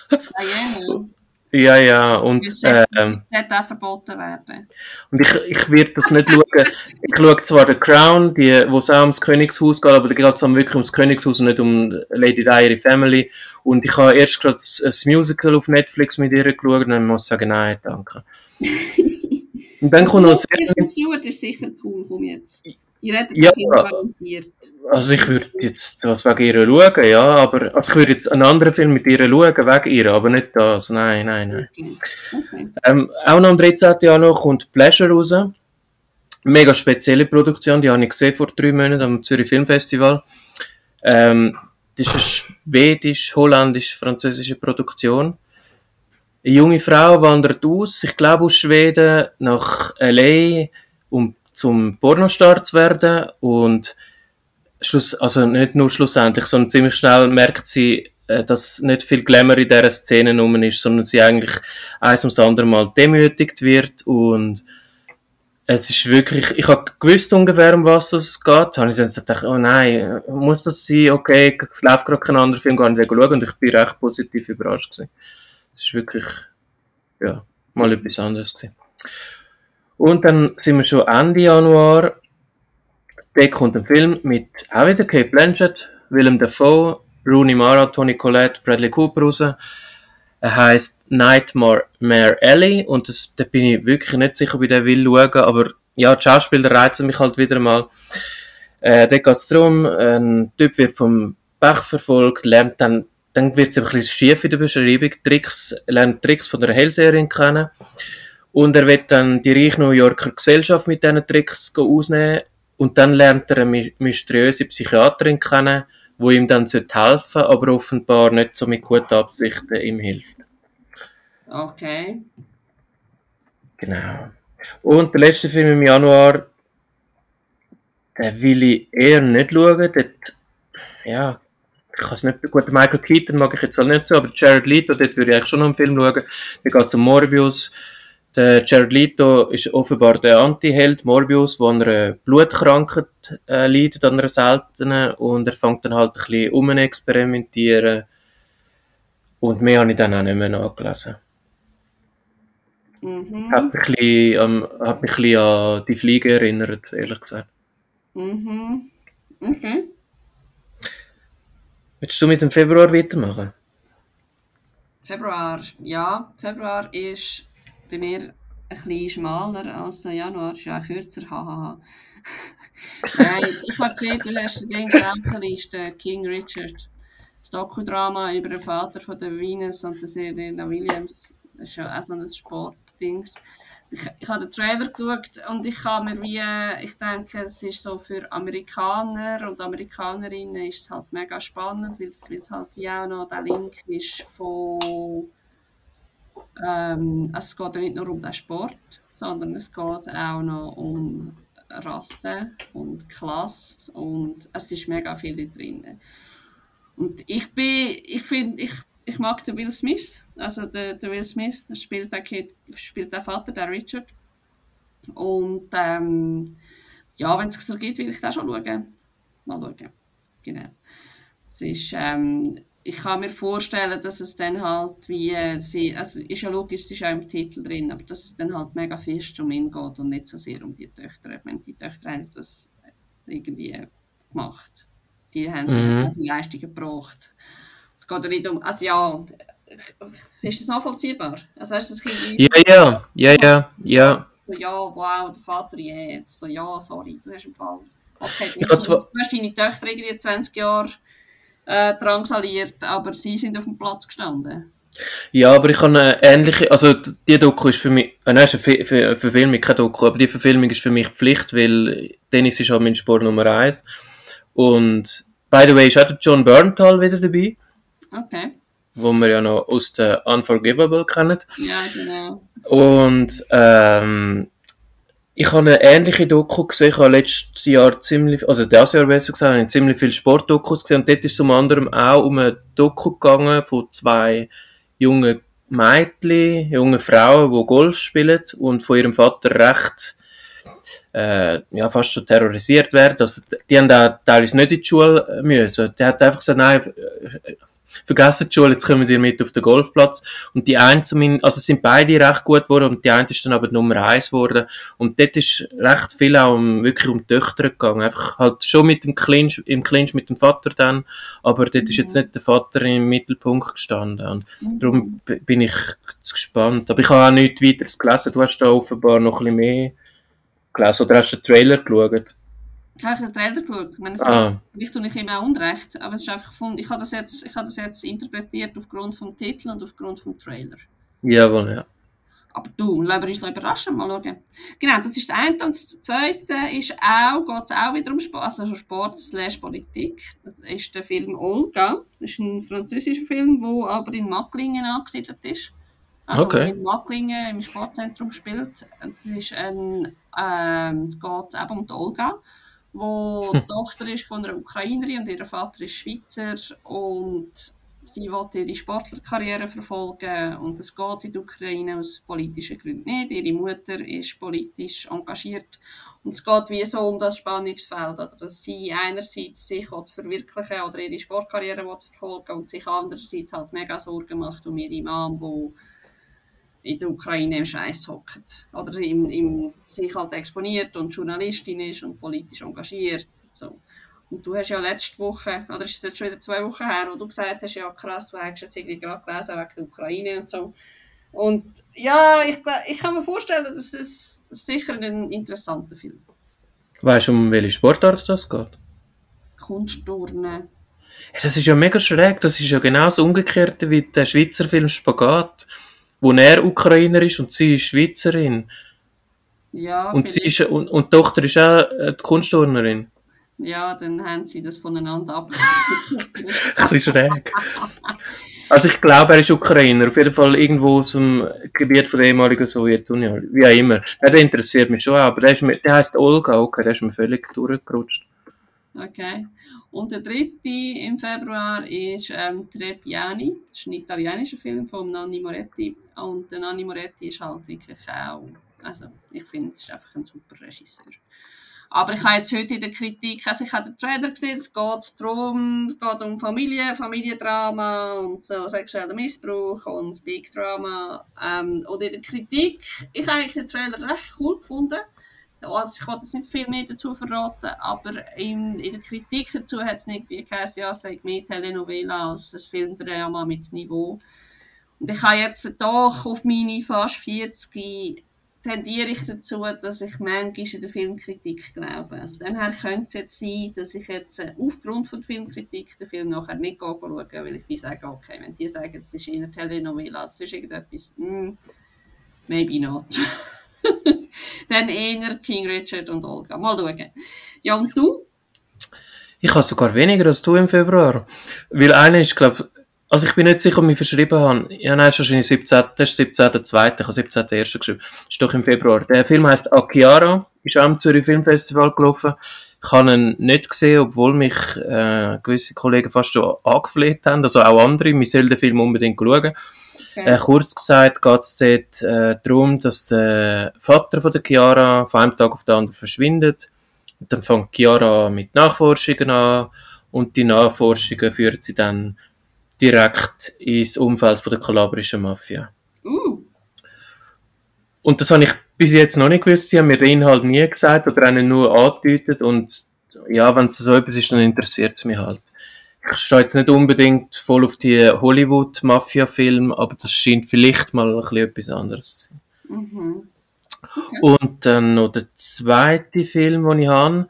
Diana, Ja, ja. Und, ähm, das verboten werden. Und ich, ich werde das nicht schauen. Ich schaue zwar The Crown, die, wo es auch ums Königshaus geht, aber da geht es wirklich ums Königshaus und nicht um Lady Di, ihre Family. Und ich habe erst gerade ein Musical auf Netflix mit ihr geschaut und dann muss ich sagen, nein, danke. Und dann kommt noch das ist sicher cool, komm jetzt. Ich rede Ja. ja. garantiert. Also ich würde jetzt was wegen ihr schauen, ja, aber also ich würde jetzt einen anderen Film mit ihr schauen, wegen ihr, aber nicht das, nein, nein, nein. Okay. okay. Ähm, auch noch am 13. Januar kommt Pleasure raus. Mega spezielle Produktion, die habe ich gesehen vor drei Monaten am Zürich Filmfestival. Ähm, das ist eine schwedisch-holländisch-französische Produktion. Eine junge Frau wandert aus, ich glaube aus Schweden, nach L.A., um zum Pornostar zu werden und Schluss, also nicht nur schlussendlich, sondern ziemlich schnell merkt sie, äh, dass nicht viel Glamour in dieser Szene rum ist, sondern sie eigentlich eins ums andere Mal demütigt wird und es ist wirklich, ich habe gewusst ungefähr, um was es geht, habe ich dann gedacht, oh nein, muss das sein, okay, ich läuft gerade kein anderer Film, gar nicht schauen und ich bin recht positiv überrascht gewesen. Es ist wirklich, ja, mal etwas anderes gewesen. Und dann sind wir schon Ende Januar, Dort kommt ein Film mit auch wieder Kate Blanchett, Willem Dafoe, Rooney Mara, Tony Collette, Bradley Cooper raus. Er heisst Nightmare Alley und das, da bin ich wirklich nicht sicher, ob ich den will schauen, aber ja, die Schauspieler reizen mich halt wieder mal. Äh, dort geht es darum, ein Typ wird vom Pech verfolgt, lernt dann, dann wird es ein bisschen schief in der Beschreibung, Tricks, lernt Tricks von der Hellseherin kennen und er wird dann die reiche New Yorker Gesellschaft mit diesen Tricks ausnehmen und dann lernt er eine my- mysteriöse Psychiaterin kennen, wo ihm dann helfen sollte, aber offenbar nicht so mit guten Absichten ihm hilft. Okay. Genau. Und der letzte Film im Januar, den will ich eher nicht schauen. Dort, ja, ich kann es nicht gut. Michael Keaton mag ich jetzt halt nicht so, aber Jared Leto, dort würde ich eigentlich schon noch einen Film schauen. Da geht es um Morbius. Der Leto ist offenbar der Anti-Held Morbius, der an einer Blutkrankheit äh, leidet, an einer seltenen. Und er fängt dann halt ein bisschen um experimentieren. Und mehr habe ich dann auch nicht mehr nachgelesen. Mhm. Hat mich, ein bisschen, ähm, hat mich ein bisschen an die Fliege erinnert, ehrlich gesagt. Mhm. Okay. Willst du mit dem Februar weitermachen? Februar. Ja, Februar ist bei mir ein bisschen schmaler als der Januar. Ist ja auch kürzer. Hahaha. Nein, ich habe gesehen, du hast den Ding auf der Liste. King Richard. Das Dokudrama über den Vater von der Venus und der Serena Williams. Das ist ja auch so ein Sportdings. Ich, ich habe den Trailer geschaut und ich kann mir wie, ich denke, es ist so für Amerikaner und Amerikanerinnen ist es halt mega spannend, weil es halt wie auch noch der Link ist von, ähm, es geht ja nicht nur um den Sport, sondern es geht auch noch um Rasse und Klasse und es ist mega viel drin. Und ich bin, ich finde, ich, ich mag den Will Smith. Also der, der Will Smith spielt der, Kid, spielt der Vater, der Richard. Und ähm, ja, wenn es so geht, will ich das schon schauen. Mal schauen. Genau. Es ist, ähm, ich kann mir vorstellen, dass es dann halt wie sie, also ist ja logisch, es ist auch im Titel drin, aber dass es dann halt mega fest um ihn geht und nicht so sehr um die Töchter. Ich meine, die Töchter haben das irgendwie gemacht. Die haben mhm. die Leistungen gebracht. Es geht ja nicht um, also ja, ist das nachvollziehbar? Also weißt du, das kind ja, ja, ja, ja, ja. So, ja, wow, der Vater jetzt. So, ja, sorry, du hast im Fall. Okay, du hast, deine, du hast deine Töchter irgendwie 20 Jahre äh, drangsaliert, aber sie sind auf dem Platz gestanden. Ja, aber ich habe eine ähnliche, also die Doku ist für mich, äh, nein, ist eine Ver Verfilmung, keine Doku, aber die Verfilmung ist für mich Pflicht, weil Tennis ist halt mein Sport Nummer eins. Und by the way ist auch der John Berntal wieder dabei. Okay. Wo wir ja noch aus der Unforgivable kennen. Ja, genau. Und ähm, ich habe eine ähnliche Doku gesehen. Ich habe letztes Jahr ziemlich, also dieses Jahr besser gesagt, habe ich ziemlich viele Sportdokus gesehen. Und dort ist es unter anderem auch um eine Doku gegangen von zwei jungen Mädchen, jungen Frauen, die Golf spielen und von ihrem Vater recht äh, ja, fast schon terrorisiert werden. Also, die haben da teilweise nicht in die Schule müssen. Der hat einfach gesagt, nein, vergessen die Schule, jetzt kommen wir mit auf den Golfplatz. Und die eine zumindest, also sind beide recht gut geworden und die eine ist dann aber Nummer eins geworden. Und dort ist recht viel auch um, wirklich um die Töchter gegangen. Einfach halt schon mit dem Clinch, im Clinch mit dem Vater dann, aber dort ist jetzt nicht der Vater im Mittelpunkt gestanden. Und darum bin ich gespannt. Aber ich habe auch nichts weiteres gelesen. Du hast da offenbar noch ein bisschen mehr gelesen oder hast du den Trailer geschaut? Ich habe den Trailer geschaut. Ich meine, ah. vielleicht tue ich ihm auch Unrecht, aber es ist einfach von, ich habe das jetzt, ich habe das jetzt interpretiert aufgrund vom Titel und aufgrund vom Trailer. Jawohl, ja. Aber du, lassen wir uns überraschen, mal schauen. Genau, das ist das eine. Und das zweite ist auch, geht es auch wieder um Sport, also Sport slash Politik. Das ist der Film Olga. Das ist ein französischer Film, der aber in Macklingen angesiedelt ist. Also okay. in Macklingen im Sportzentrum spielt. Es ist ein, ähm, es geht eben um die Olga wo hm. die Tochter ist von einer Ukrainerin und ihr Vater ist Schweizer und sie will ihre Sportlerkarriere verfolgen und es geht in der Ukraine aus politischen Gründen nicht. Ihre Mutter ist politisch engagiert und es geht wie so um das Spannungsfeld, oder dass sie einerseits sich verwirklichen oder ihre Sportkarriere verfolgen und sich andererseits halt mega Sorgen macht um ihre Mom, die in der Ukraine im Scheiß hockt. Oder im, im, sich halt exponiert und Journalistin ist und politisch engagiert. So. Und du hast ja letzte Woche, oder ist es jetzt schon wieder zwei Wochen her, wo du gesagt hast, ja krass, du hast jetzt irgendwie gerade gelesen wegen der Ukraine und so. Und ja, ich, ich kann mir vorstellen, dass es sicher ein interessanter Film Weißt du, um welche Sportart das geht? Kunstturnen. Das ist ja mega schräg, das ist ja genauso umgekehrt wie der Schweizer Film Spagat wo er Ukrainer ist und sie ist Schweizerin. Ja, und, sie ist, und, und die Tochter ist auch äh, die Kunstturnerin. Ja, dann haben sie das voneinander ab. Ein bisschen schräg. Also ich glaube, er ist Ukrainer, auf jeden Fall irgendwo aus dem Gebiet von der ehemaligen Sowjetunion, wie auch immer. Der interessiert mich schon, aber der, ist mir, der heißt Olga, okay, der ist mir völlig durchgerutscht. Okay. Und der dritte im Februar ist ähm, Trepiani. Das ist ein italienischer Film von Nanni Moretti. Und der Nanni Moretti ist halt wirklich auch, also ich finde, es ist einfach ein super Regisseur. Aber ich habe jetzt heute in der Kritik, also ich habe den Trailer gesehen, es geht darum, es geht um Familie, Familiendrama und so sexuellen Missbrauch und Big Drama. Ähm, und in der Kritik, ich habe eigentlich den Trailer recht cool gefunden. Also ich wollte jetzt nicht viel mehr dazu verraten, aber in, in der Kritik dazu hat es nicht geheißen, ja, es sei mehr Telenovela als ein Filmdrama mit Niveau. Und ich habe jetzt doch auf meine fast 40 tendiere ich dazu, dass ich manchmal in der Filmkritik glaube. Also daher könnte es jetzt sein, dass ich jetzt äh, aufgrund von der Filmkritik den Film nachher nicht schaue, weil ich wie sage, okay, wenn die sagen, es ist eher Telenovela, es ist irgendetwas, mm, maybe not. Dann eher King Richard und Olga. Mal schauen. Ja, und du? Ich habe sogar weniger als du im Februar. Weil einer ist, glaube also ich bin nicht sicher, ob ich mich verschrieben habe. Ja, nein, ist wahrscheinlich 17. Das ist 17.2. Ich habe 17.1. geschrieben. Das ist doch im Februar. Der Film heißt Akiara. Ist auch im Zürich Filmfestival gelaufen. Ich habe ihn nicht gesehen, obwohl mich äh, gewisse Kollegen fast schon angefleht haben. Also auch andere. Wir sollen den Film unbedingt schauen. Okay. Äh, kurz gesagt geht es dort äh, darum, dass der Vater von der Chiara von einem Tag auf den anderen verschwindet. Und dann fängt Chiara mit Nachforschungen an und die Nachforschungen führen sie dann direkt ins Umfeld von der kalabrischen Mafia. Uh. Und das habe ich bis jetzt noch nicht gewusst. Sie haben mir den Inhalt nie gesagt oder einen nur angedeutet. Und ja, wenn es so etwas ist, dann interessiert es mich halt. Ich stehe jetzt nicht unbedingt voll auf die Hollywood-Mafia-Filme, aber das scheint vielleicht mal ein bisschen etwas anderes zu sein. Mhm. Okay. Und dann noch der zweite Film, den ich habe.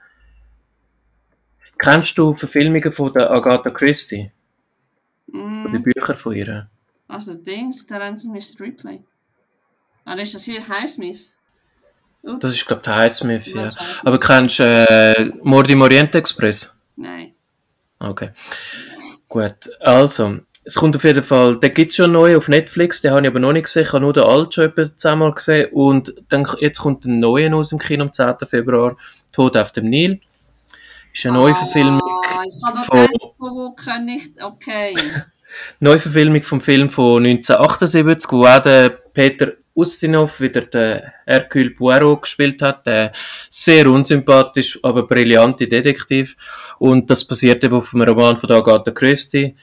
Kennst du Verfilmungen von der Agatha Christie? Mm. Die Bücher von ihr. Also Dings, Talent Miss Ripley. Ah, ist das hier Highsmith? Ups. Das ist, glaube ich, Highsmith, ja. ja. Aber kennst du äh, Mord im Orient Express? Nein. Okay. Gut, also, es kommt auf jeden Fall, den gibt es schon neu auf Netflix, den habe ich aber noch nicht gesehen, ich habe nur den alten schon etwa zehnmal gesehen und dann, jetzt kommt ein neuer aus dem Kino am 10. Februar, Tod auf dem Nil. Ist eine Neuverfilmung ah, ich habe von... Wo kann ich... Okay. Neuverfilmung vom Film von 1978, wo auch der Peter Ustinov wieder der Hercule Poirot gespielt hat, der sehr unsympathisch, aber brillante Detektiv. Und das basiert eben auf einem Roman von Agatha Christie.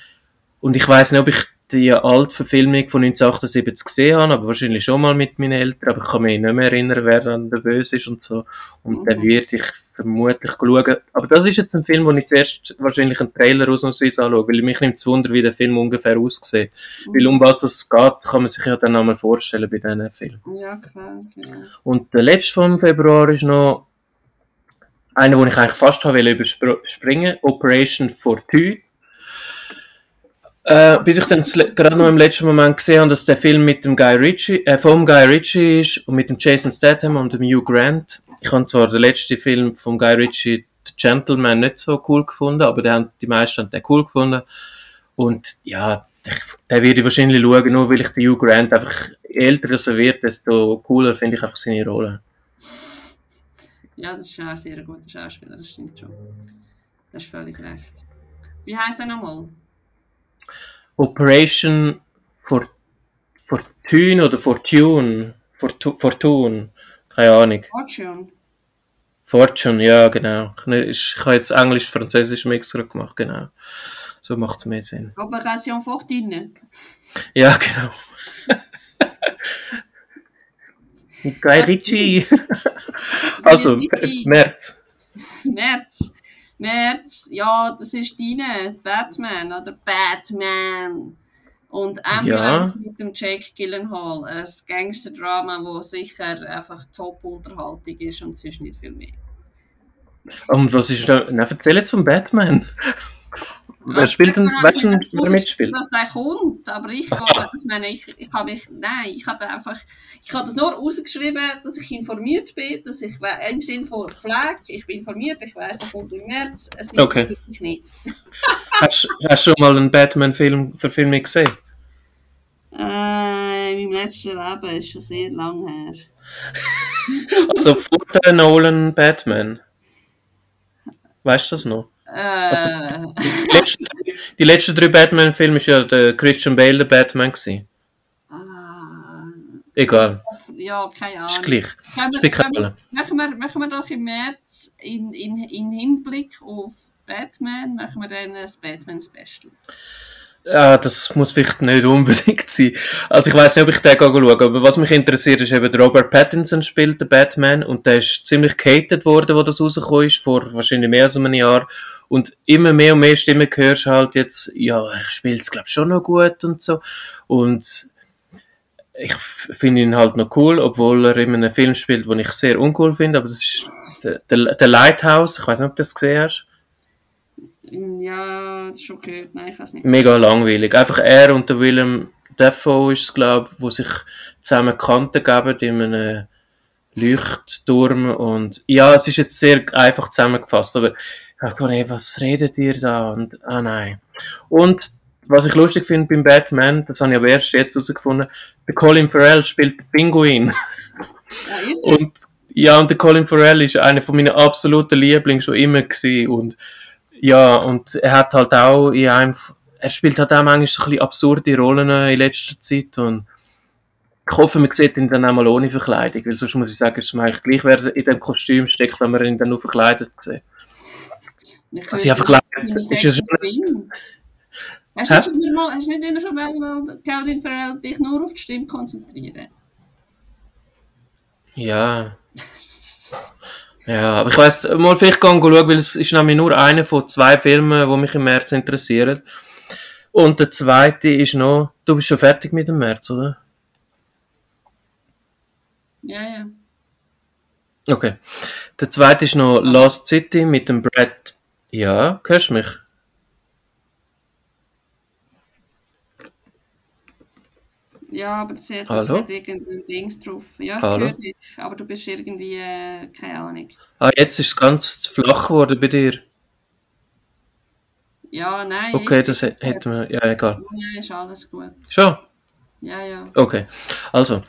Und ich weiß nicht, ob ich die Altverfilmung von 1978 gesehen habe, aber wahrscheinlich schon mal mit meinen Eltern, aber ich kann mich nicht mehr erinnern, wer dann der Böse ist und so. Und mhm. dann werde ich vermutlich schauen. Aber das ist jetzt ein Film, wo ich zuerst wahrscheinlich einen Trailer ausnahmsweise anschaue, weil mich nimmt es Wunder, wie der Film ungefähr aussieht. Mhm. Weil um was es geht, kann man sich ja dann einmal vorstellen bei diesen Filmen. Ja, klar. Ja. Und der letzte vom Februar ist noch einer, den ich eigentlich fast habe überspringen Operation Fortune äh, bis ich dann gerade noch im letzten Moment gesehen habe, dass der Film mit dem Guy Ritchie, äh, vom Guy Ritchie ist und mit dem Jason Statham und dem Hugh Grant. Ich habe zwar den letzten Film vom Guy Ritchie, The Gentleman, nicht so cool gefunden, aber den haben, die meisten haben den cool gefunden. Und ja, den werde ich wahrscheinlich schauen, nur weil ich den Hugh Grant einfach älter er wird, desto cooler finde ich einfach seine Rolle. Ja, das ist ein sehr guter Schauspieler, das stimmt schon. Das ist völlig recht. Wie heißt er nochmal? Operation Fortune oder Fortune, Fortune, keine Ahnung. Fortune. Fortune, ja, genau. Ich, habe jetzt Englisch, Französisch Mix gemacht, genau. So macht es mehr Sinn. Operation Fortune. Ja, genau. Mit Guy Ritchie. also, März. März. März, ja, das ist deine, Batman oder Batman. Und Ambulance ja. mit dem Jake Gyllenhaal, ein Gangsterdrama, wo sicher einfach Top-Unterhaltung ist und es ist nicht viel mehr. Und was ist da? Na, erzähl jetzt vom Batman. Wer spielt denn, weißt du, wer mitspielt? Was da kommt, aber ich, ich meine, ich, ich habe mich, nein, ich hatte einfach, ich habe das nur rausgeschrieben, dass ich informiert bin, dass ich im Sinne von Flag, ich bin informiert, ich weiß, er kommt im März, es ist okay. wirklich nicht. hast, hast du schon mal einen Batman-Film Verfilmung gesehen? Äh, in meinem letzten Leben ist schon sehr lang her. also vor der Nolan Batman. Weißt du das noch? Also, äh. die, letzten, die letzten drei Batman-Filme war ja der Christian Bale der Batman. Gewesen. Ah. Egal. Ja, keine Ahnung. Ist gleich. Spielt keine Rolle. Machen wir, machen wir doch im März in, in, in Hinblick auf Batman, machen wir dann ein Batman-Special. Ja, das muss vielleicht nicht unbedingt sein. Also ich weiß nicht, ob ich den schaue, aber was mich interessiert ist eben, Robert Pattinson spielt den Batman und der ist ziemlich gehatet worden, wo das rausgekommen ist, vor wahrscheinlich mehr als einem Jahr. Und immer mehr und mehr Stimmen hörst halt jetzt, ja, er spielt es glaube schon noch gut und so. Und ich finde ihn halt noch cool, obwohl er in einem Film spielt, den ich sehr uncool finde, aber das ist der, der, der Lighthouse, ich weiß nicht, ob du das gesehen hast. Ja, das ist schon gehört. Nein, ich weiß nicht. Mega langweilig. Einfach er und der Willem Dafoe ist es, glaube ich, wo sich zusammen Kanten geben in einem Leuchtturm und ja, es ist jetzt sehr einfach zusammengefasst, aber ich habe gedacht, was redet ihr da? Und, ah nein. Und was ich lustig finde beim Batman, das habe ich aber erst jetzt herausgefunden, der Colin Farrell spielt Pinguin. Ja, ich- Und ja, und der Colin Farrell ist einer von meinen absoluten Lieblingen schon immer gewesen. Und ja, und er hat halt auch in einem, er spielt halt auch manchmal so ein bisschen absurde Rollen in letzter Zeit und ich hoffe, man sieht ihn dann auch mal ohne Verkleidung, weil sonst muss ich sagen, es ist mir eigentlich gleich, wer in dem Kostüm steckt, wenn man ihn dann nur verkleidet sieht. Ich Also ja, verkleidet Meine ist sechste schon-. Hast du nicht, immer hast nicht immer schon Calvin Farrell, dich nur auf die Stimme konzentrieren? Ja. Ja, aber ich weiss, mal vielleicht gehen schauen, weil es ist nämlich nur einer von zwei Filmen, die mich im März interessieren. Und der zweite ist noch, du bist schon fertig mit dem März, oder? Ja, ja. Okay. Der zweite ist noch Lost City mit dem Brad. Ja, hörst du mich? Ja, aber das das hat irgendein Dings drauf. Ja, ich Hallo? höre dich, aber du bist irgendwie, äh, keine Ahnung. Ah, jetzt ist es ganz flach geworden bei dir. Ja, nein. Okay, das hä- hätten wir. Ja, egal. Ja, ist alles gut. Schon? Ja, ja. Okay. Also,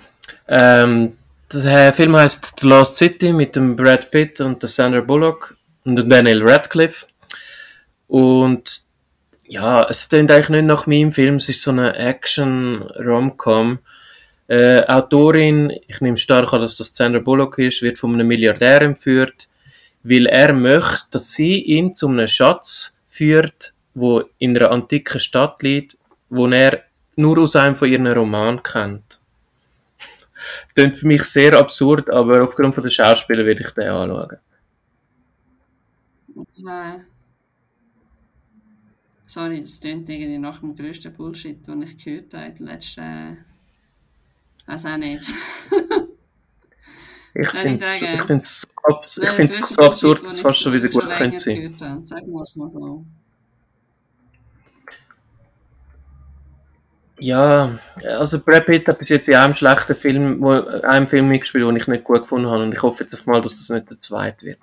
ähm, der Film heißt The Lost City mit dem Brad Pitt und der Sandra Bullock und dem Daniel Radcliffe. Und ja, es klingt eigentlich nicht nach meinem Film, es ist so eine Action-Rom-Com. Äh, Autorin, ich nehme stark an, dass das Sandra Bullock ist, wird von einem Milliardär entführt, weil er möchte, dass sie ihn zu einem Schatz führt, wo in einer antiken Stadt liegt, wo er nur aus einem von ihren Romanen kennt. Klingt für mich sehr absurd, aber aufgrund von der Schauspieler werde ich den anschauen. Äh, sorry, das klingt irgendwie nach dem grössten Bullshit, den ich gehört habe in den letzten... Äh, weiß auch nicht. Ich finde es ich find's so, abs ich find's so absurd, dass es fast schon wieder gut könnte sein. Sagen wir es mal so. Ja, also Brad Pitt hat bis jetzt in einem schlechten Film, wo, einem Film mitgespielt, den ich nicht gut gefunden habe und ich hoffe jetzt einfach mal, dass das nicht der zweite wird.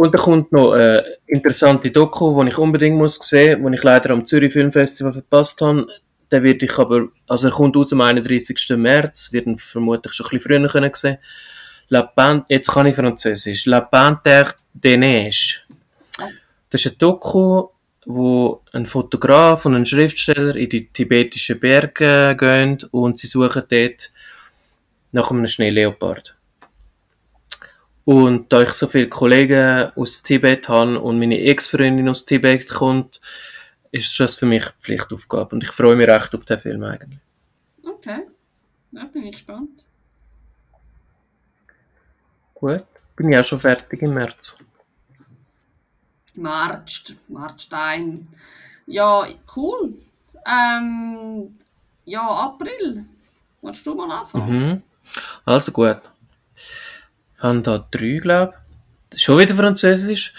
Und da kommt noch eine interessante Doku, die ich unbedingt muss sehen, die ich leider am Zürich Filmfestival verpasst habe. Der wird ich aber, also er kommt aus am 31. März, wird ihn vermutlich schon ein bisschen früher sehen. La Pan jetzt kann ich Französisch. La Panthère des Neiges. Das ist ein Doku, wo ein Fotograf und ein Schriftsteller in die tibetischen Berge gehen und sie suchen dort nach einem Schneeleopard. Und da ich so viele Kollegen aus Tibet habe und meine Ex-Freundin aus Tibet kommt, ist das für mich Pflichtaufgabe. Und ich freue mich recht auf den Film eigentlich. Okay. Ja, bin ich gespannt. Gut, bin ich auch schon fertig im März. Marcht, Marchtstein. Ja, cool. Ähm, ja, April. Willst du mal anfangen? Mhm. Also gut. Ich habe da drei, glaube ich. Schon wieder Französisch.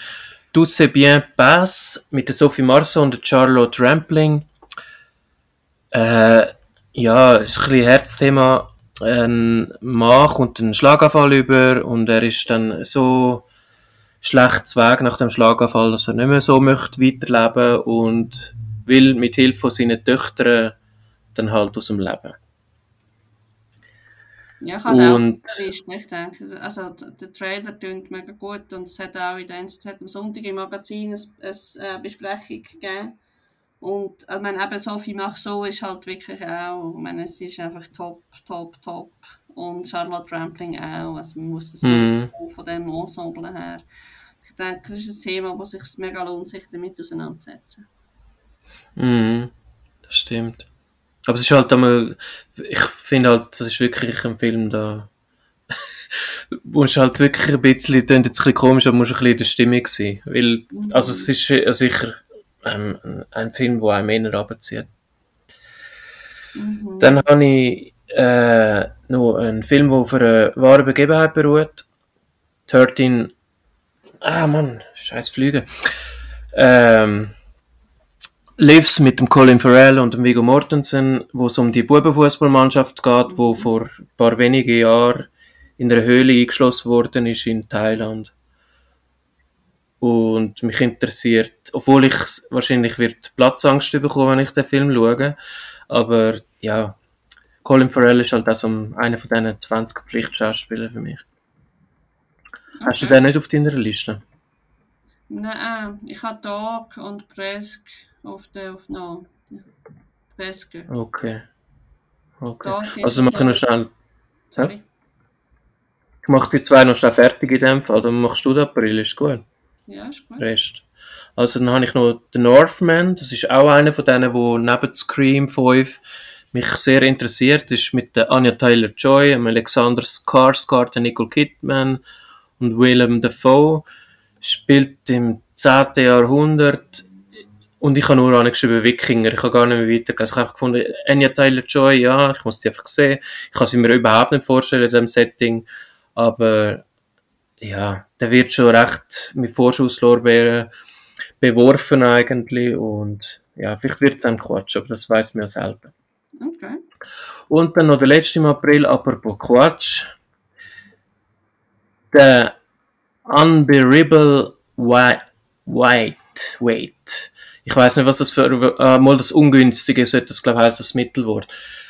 Tout c'est bien passe mit der Sophie Marceau und der Charlotte Rampling. Äh, ja, ist ein bisschen Herzthema. Ein Mann kommt einen Schlaganfall über und er ist dann so schlecht Weg nach dem Schlaganfall, dass er nicht mehr so möchte weiterleben und will mit Hilfe von seinen Töchtern dann halt aus dem Leben. Ja, ich habe Und- auch ich denke, also der Trailer klingt mega gut und es hat auch in der NZZ am Sonntag im Magazin eine, äh, Besprechung gegeben. Und ich meine, eben Sophie Marceau ist halt wirklich auch, ich meine, sie ist einfach top, top, top. Und Charlotte Rampling auch, also man muss das Mhm. von dem Ensemble her. Ich denke, das ist ein Thema, wo sich mega lohnt, sich damit auseinanderzusetzen. Mhm, das stimmt. Aber es ist halt einmal, ich finde halt, das ist wirklich ein Film da. musst halt wirklich ein bisschen, klingt jetzt ein bisschen komisch, aber musst ein bisschen in der Stimmung sein. Weil, also es ist sicher ähm, ein Film, der einem eher runterzieht. Mhm. Dann habe ich äh, noch ein Film, der auf einer wahren Begebenheit beruht. 13. Ah, Mann, scheiß Flüge. Ähm, Lives mit dem Colin Farrell und dem Viggo Mortensen, wo es um die Bubenfußballmannschaft geht, wo vor ein paar wenigen Jahren in einer Höhle eingeschlossen worden ist in Thailand. Und mich interessiert, obwohl ich wahrscheinlich wird Platzangst bekommen, wenn ich den Film schaue, aber ja, Colin Farrell ist halt auch so einer von diesen 20 Pflichtschauspielern für mich. Okay. Hast du den nicht auf deiner Liste? Nein, ich habe Dog und Presk auf der auf no. Preske. Okay. Okay. also wir können schnell. Sorry. Ich mache die zwei noch schnell fertig in dem Fall, dann machst du den April, ist gut. Ja, ist gut. Rest. Also dann habe ich noch The Northman, das ist auch einer von denen, wo neben Scream 5 mich sehr interessiert, das ist mit der Anya Taylor-Joy, Alexander Skarsgård, Nicole Kidman und Willem Dafoe. Spielt im 10. Jahrhundert und ich habe nur angeschrieben Wikinger, ich habe gar nicht mehr weitergelesen. Ich habe einfach gefunden, Anya Taylor-Joy, ja, ich muss die einfach sehen. Ich kann sie mir überhaupt nicht vorstellen in diesem Setting, aber ja, der wird schon recht mit Vorschusslorbeeren beworfen eigentlich und ja, vielleicht wird es ein Quatsch, aber das weiß man ja selten. Okay. Und dann noch der letzte im April, apropos Quatsch. Der Unbearable White, Wait. Ich weiß nicht, was das für, äh, mal das Ungünstige sollte das, glaube ich, heißt das Mittelwort.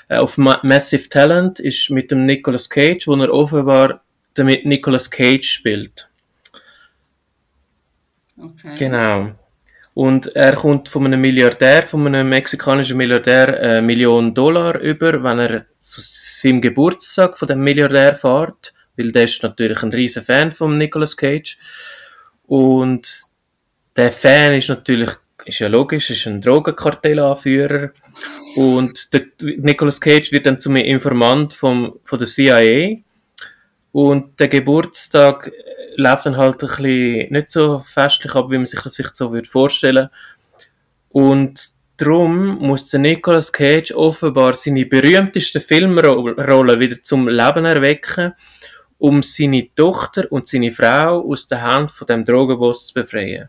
Äh, auf Ma Massive Talent ist mit dem Nicolas Cage, wo er offenbar damit Nicolas Cage spielt. Okay. Genau. Und er kommt von einem Milliardär, von einem mexikanischen Milliardär, eine äh, Million Dollar über, wenn er zu seinem Geburtstag von dem Milliardär fährt, weil der ist natürlich ein riesen Fan von Nicolas Cage. Und der Fan ist natürlich, ist ja logisch, ist ein Drogenkartellanführer. Und der Nicolas Cage wird dann zum Informant vom, von der CIA. Und der Geburtstag läuft dann halt ein bisschen nicht so festlich ab, wie man sich das vielleicht so würde vorstellen. Und darum muss der Nicolas Cage offenbar seine berühmtesten Filmrollen wieder zum Leben erwecken, um seine Tochter und seine Frau aus der Hand von dem Drogenboss zu befreien.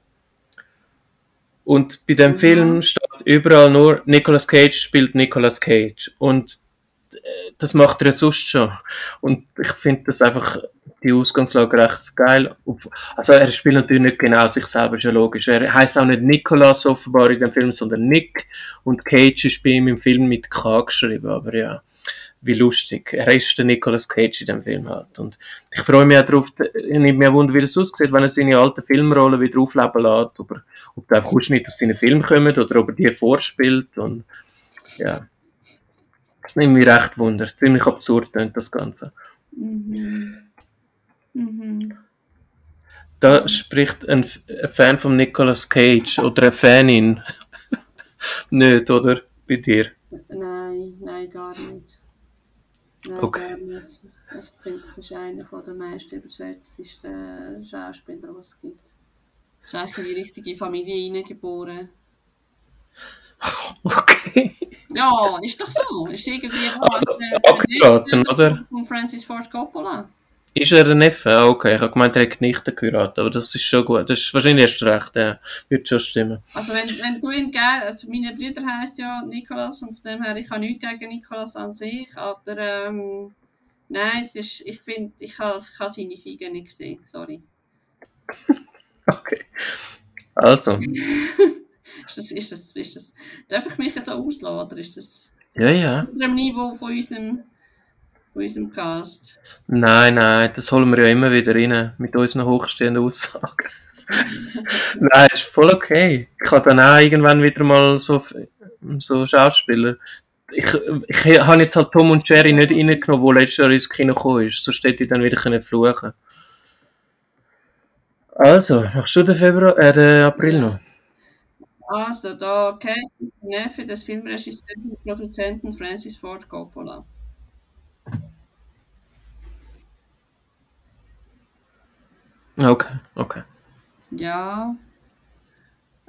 Und bei dem mhm. Film steht überall nur Nicolas Cage spielt Nicolas Cage. Und das macht er sonst schon. Und ich finde das einfach die Ausgangslage recht geil. Also er spielt natürlich nicht genau sich selber, ist ja logisch. Er heißt auch nicht Nicolas offenbar in dem Film, sondern Nick. Und Cage ist bei ihm im Film mit K geschrieben, aber ja. Wie lustig. Er ist der Nicolas Cage in dem Film halt. Und ich freue mich auch darauf, ich nehme mir Wunder, wie es aussieht, wenn er seine alten Filmrollen wieder aufleben lässt, ob, er, ob der Ausschnitt aus seinen Filmen kommt oder ob er die vorspielt und ja. Das nimmt mich recht wunder. Ziemlich absurd klingt das Ganze. Mhm. Mhm. Da spricht ein, Fan von Nicolas Cage oder eine Fanin. nicht, oder? Bei dir? Nein, nein, gar nicht. Nein, okay. nicht. Ich finde, das ist einer der meisten übersetztesten Schauspieler, was es gibt. Ist eigentlich in die richtige Familie hineingeboren. Okay. Ja, ist doch so. Ist irgendwie also, abgeraten, oder? Von Francis Ford Coppola. Ist er ein Neffe? Ah, okay. Ich habe gemeint, er hat nicht geheiratet, aber das ist schon gut. Das ist wahrscheinlich erst recht, ja. Wird schon stimmen. Also wenn, wenn du ihn gerne, also meine Brüder heisst ja Nikolas und von dem her, ich habe nichts gegen Nikolas an sich, aber ähm, nein, es ist, ich finde, ich habe, ich habe seine Fiege nicht gesehen, sorry. okay. Also. ist das, ist das, ist das, darf ich mich so ausladen, oder ist das ja, ja. auf dem Niveau von unserem von unserem Cast. Nein, nein, das holen wir ja immer wieder rein mit unseren hochstehenden Aussagen. nein, ist voll okay. Ich kann dann auch irgendwann wieder mal so, so Schauspieler. Ich, ich habe jetzt halt Tom und Jerry nicht reingenommen, wo letztes Jahr ins Kino gekommen ist. Sonst hätte ich dann wieder können fluchen Also, machst du den Februar, äh, den April noch? Also, da kennt Neffe des Filmregisseurs und Produzenten Francis Ford Coppola. Okay, okay. Ja.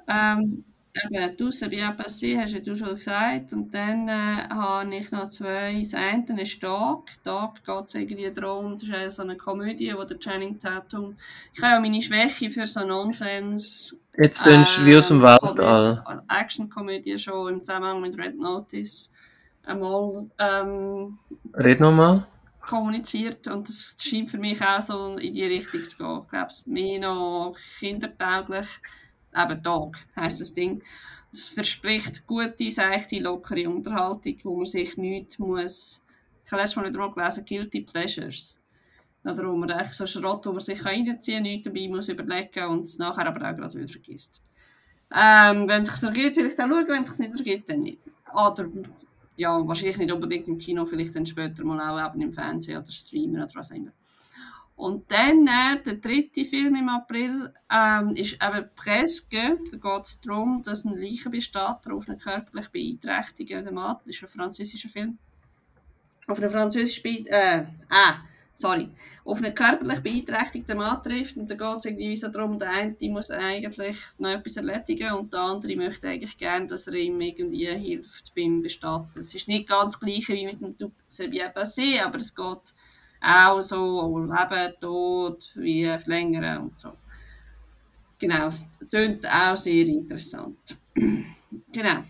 Ähm, eben, «Douce bien passé» hast ja du schon gesagt. Und dann äh, habe ich noch zwei. Das eine ist «Dog». «Dog» geht es irgendwie darum, das ist so eine Komödie, wo der Channing Tatum... Ich habe ja meine Schwäche für so Nonsens... Jetzt du wie aus dem Weltall. Action-Komödie schon im Zusammenhang mit Red Notice einmal ähm, Red nochmal. Kommuniziert und das scheint für mich auch so in die Richtung zu gehen. Ich glaube, es mehr noch kindertauglich. Eben Dog heisst das Ding. Es verspricht gute, seichte, lockere Unterhaltung, wo man sich nicht muss... Ich habe letztes Mal wieder mal gelesen, Guilty Pleasures. Darum man eigentlich so Schrott, wo man sich reinziehen kann, nichts dabei muss überlegen und es nachher aber auch gerade wieder vergisst. Ähm, wenn es sich ergibt, vielleicht auch schauen, wenn es sich nicht ergibt, dann nicht. Oder ja, wahrscheinlich nicht unbedingt im Kino, vielleicht dann später mal auch eben im Fernsehen oder Streamen oder was immer. Und dann, äh, der dritte Film im April, ähm, ist eben Presque. Da geht es darum, dass ein Leichenbestatter auf eine körperlich beeinträchtigte Mann, das ist ein französischer Film, auf eine französische, Be äh, ah, sorry, auf einen körperlich beeinträchtigten Mann trifft und dann geht es irgendwie so darum, der eine muss eigentlich noch etwas erledigen und der andere möchte eigentlich gerne, dass er ihm irgendwie hilft beim Bestatten. Es ist nicht ganz das gleiche wie mit dem bien passé, aber es geht auch so um Leben, Tod, wie verlängern und so. Genau, es klingt auch sehr interessant. genau.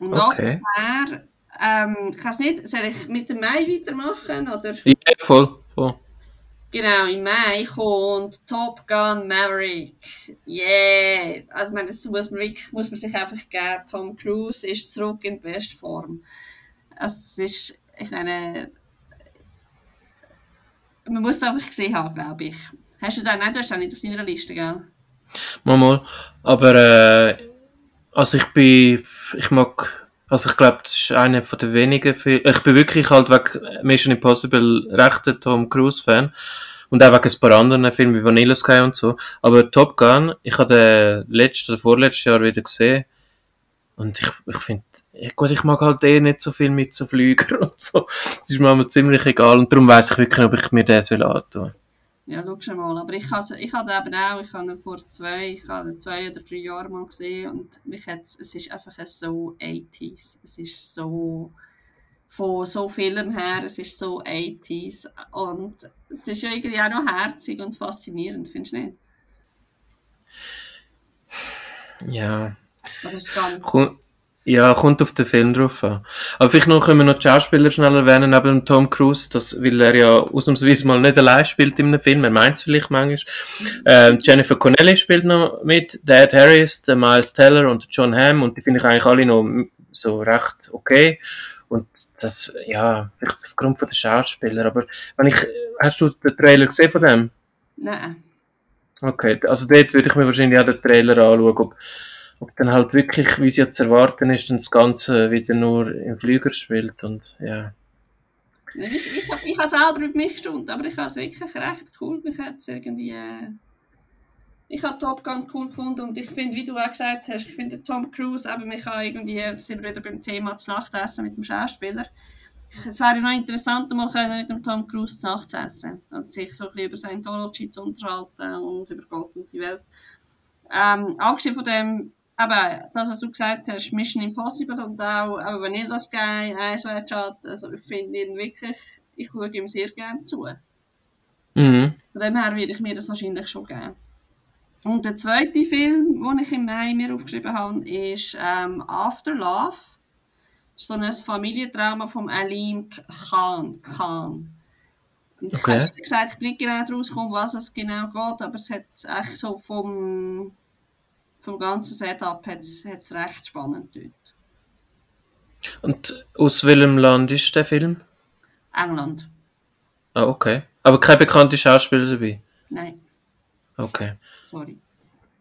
Und Okay. nachher, ähm, weiß nicht, soll ich mit dem Mai weitermachen? Oder? Ja, voll. voll. Genau, im Mai kommt Top Gun Maverick. Yeah! Also, ich meine, das muss man, wirklich, muss man sich einfach geben. Tom Cruise ist zurück in Bestform. Also, es ist, ich meine, man muss es einfach gesehen haben, glaube ich. Hast du den nicht? Du hast den nicht auf deiner Liste, gell? Mal, mal. Aber, äh, also ich bin, ich mag, also ich glaube, das ist einer von den wenigen Filme, ich bin wirklich halt wegen Mission Impossible rechter Tom Cruise Fan. Und auch wegen ein paar anderen Filmen wie Vanilla Sky und so. Aber Top Gun, ich habe den letztes oder vorletztes Jahr wieder gesehen. Und ich, ich finde, gut, ich mag halt eh nicht so viel mit so Flügern und so. Das ist mir ziemlich egal. Und darum weiss ich wirklich ob ich mir den soll antun. Ja, schau mal. Aber ich habe ich habe eben auch, ich habe ihn vor zwei, ich habe zwei oder drei Jahren mal gesehen und mich hat's, es ist einfach so 80s. Es ist so, von so Filmen her, es ist so 80s und es ist ja irgendwie auch noch herzig und faszinierend, findest du nicht? Ja. Aber es ist gar nicht ja, kommt auf den Film drauf an. Aber vielleicht noch können wir noch die Schauspieler schnell erwähnen, neben Tom Cruise, das, weil er ja ausnahmsweise mal nicht allein spielt in einem Film, er meint es vielleicht manchmal. Ähm, Jennifer Connelly spielt noch mit, der Ed Harris, der Miles Teller und der John Hamm und die finde ich eigentlich alle noch so recht okay. Und das, ja, vielleicht aufgrund von den Schauspielern, aber wenn ich, hast du den Trailer gesehen von dem? Nein. Okay, also dort würde ich mir wahrscheinlich auch den Trailer anschauen, ob, ob dann halt wirklich, wie es ja zu erwarten ist, dann das Ganze wieder nur im Flüger spielt und ja. Ich, ich, ich habe selber mit mich gestundet, aber ich habe es wirklich recht cool. Mich hat's irgendwie, äh, ich habe Top Gun cool gefunden und ich finde, wie du auch gesagt hast, ich finde Tom Cruise, eben, mich kann irgendwie, sind wir wieder beim Thema zu Nacht essen mit dem Schauspieler. Es wäre noch interessant, mal können mit dem Tom Cruise zu Nacht essen und sich so ein bisschen über Scientology zu unterhalten und über Gott und die Welt. Ähm, abgesehen von dem, eben, das, was du gesagt hast, Mission Impossible und auch, auch Vanilla Sky, Ice White Shot, also ich finde ihn wirklich, ich schaue ihm sehr gerne zu. Mhm. Von dem her würde ich mir das wahrscheinlich schon geben. Und der zweite Film, den ich im Mai mir aufgeschrieben habe, ist ähm, After Love. Das ist so ein Familiendrama von Alim Khan. Khan. Und ich Okay. habe gesagt, ich bin nicht genau draus gekommen, was es genau geht, aber es hat echt so vom, vom ganzen Setup hat's, hat's recht spannend dort. Und aus welchem Land ist der Film? England. Ah, okay. Aber keine bekannte Schauspieler dabei? Nein, Okay. sorry.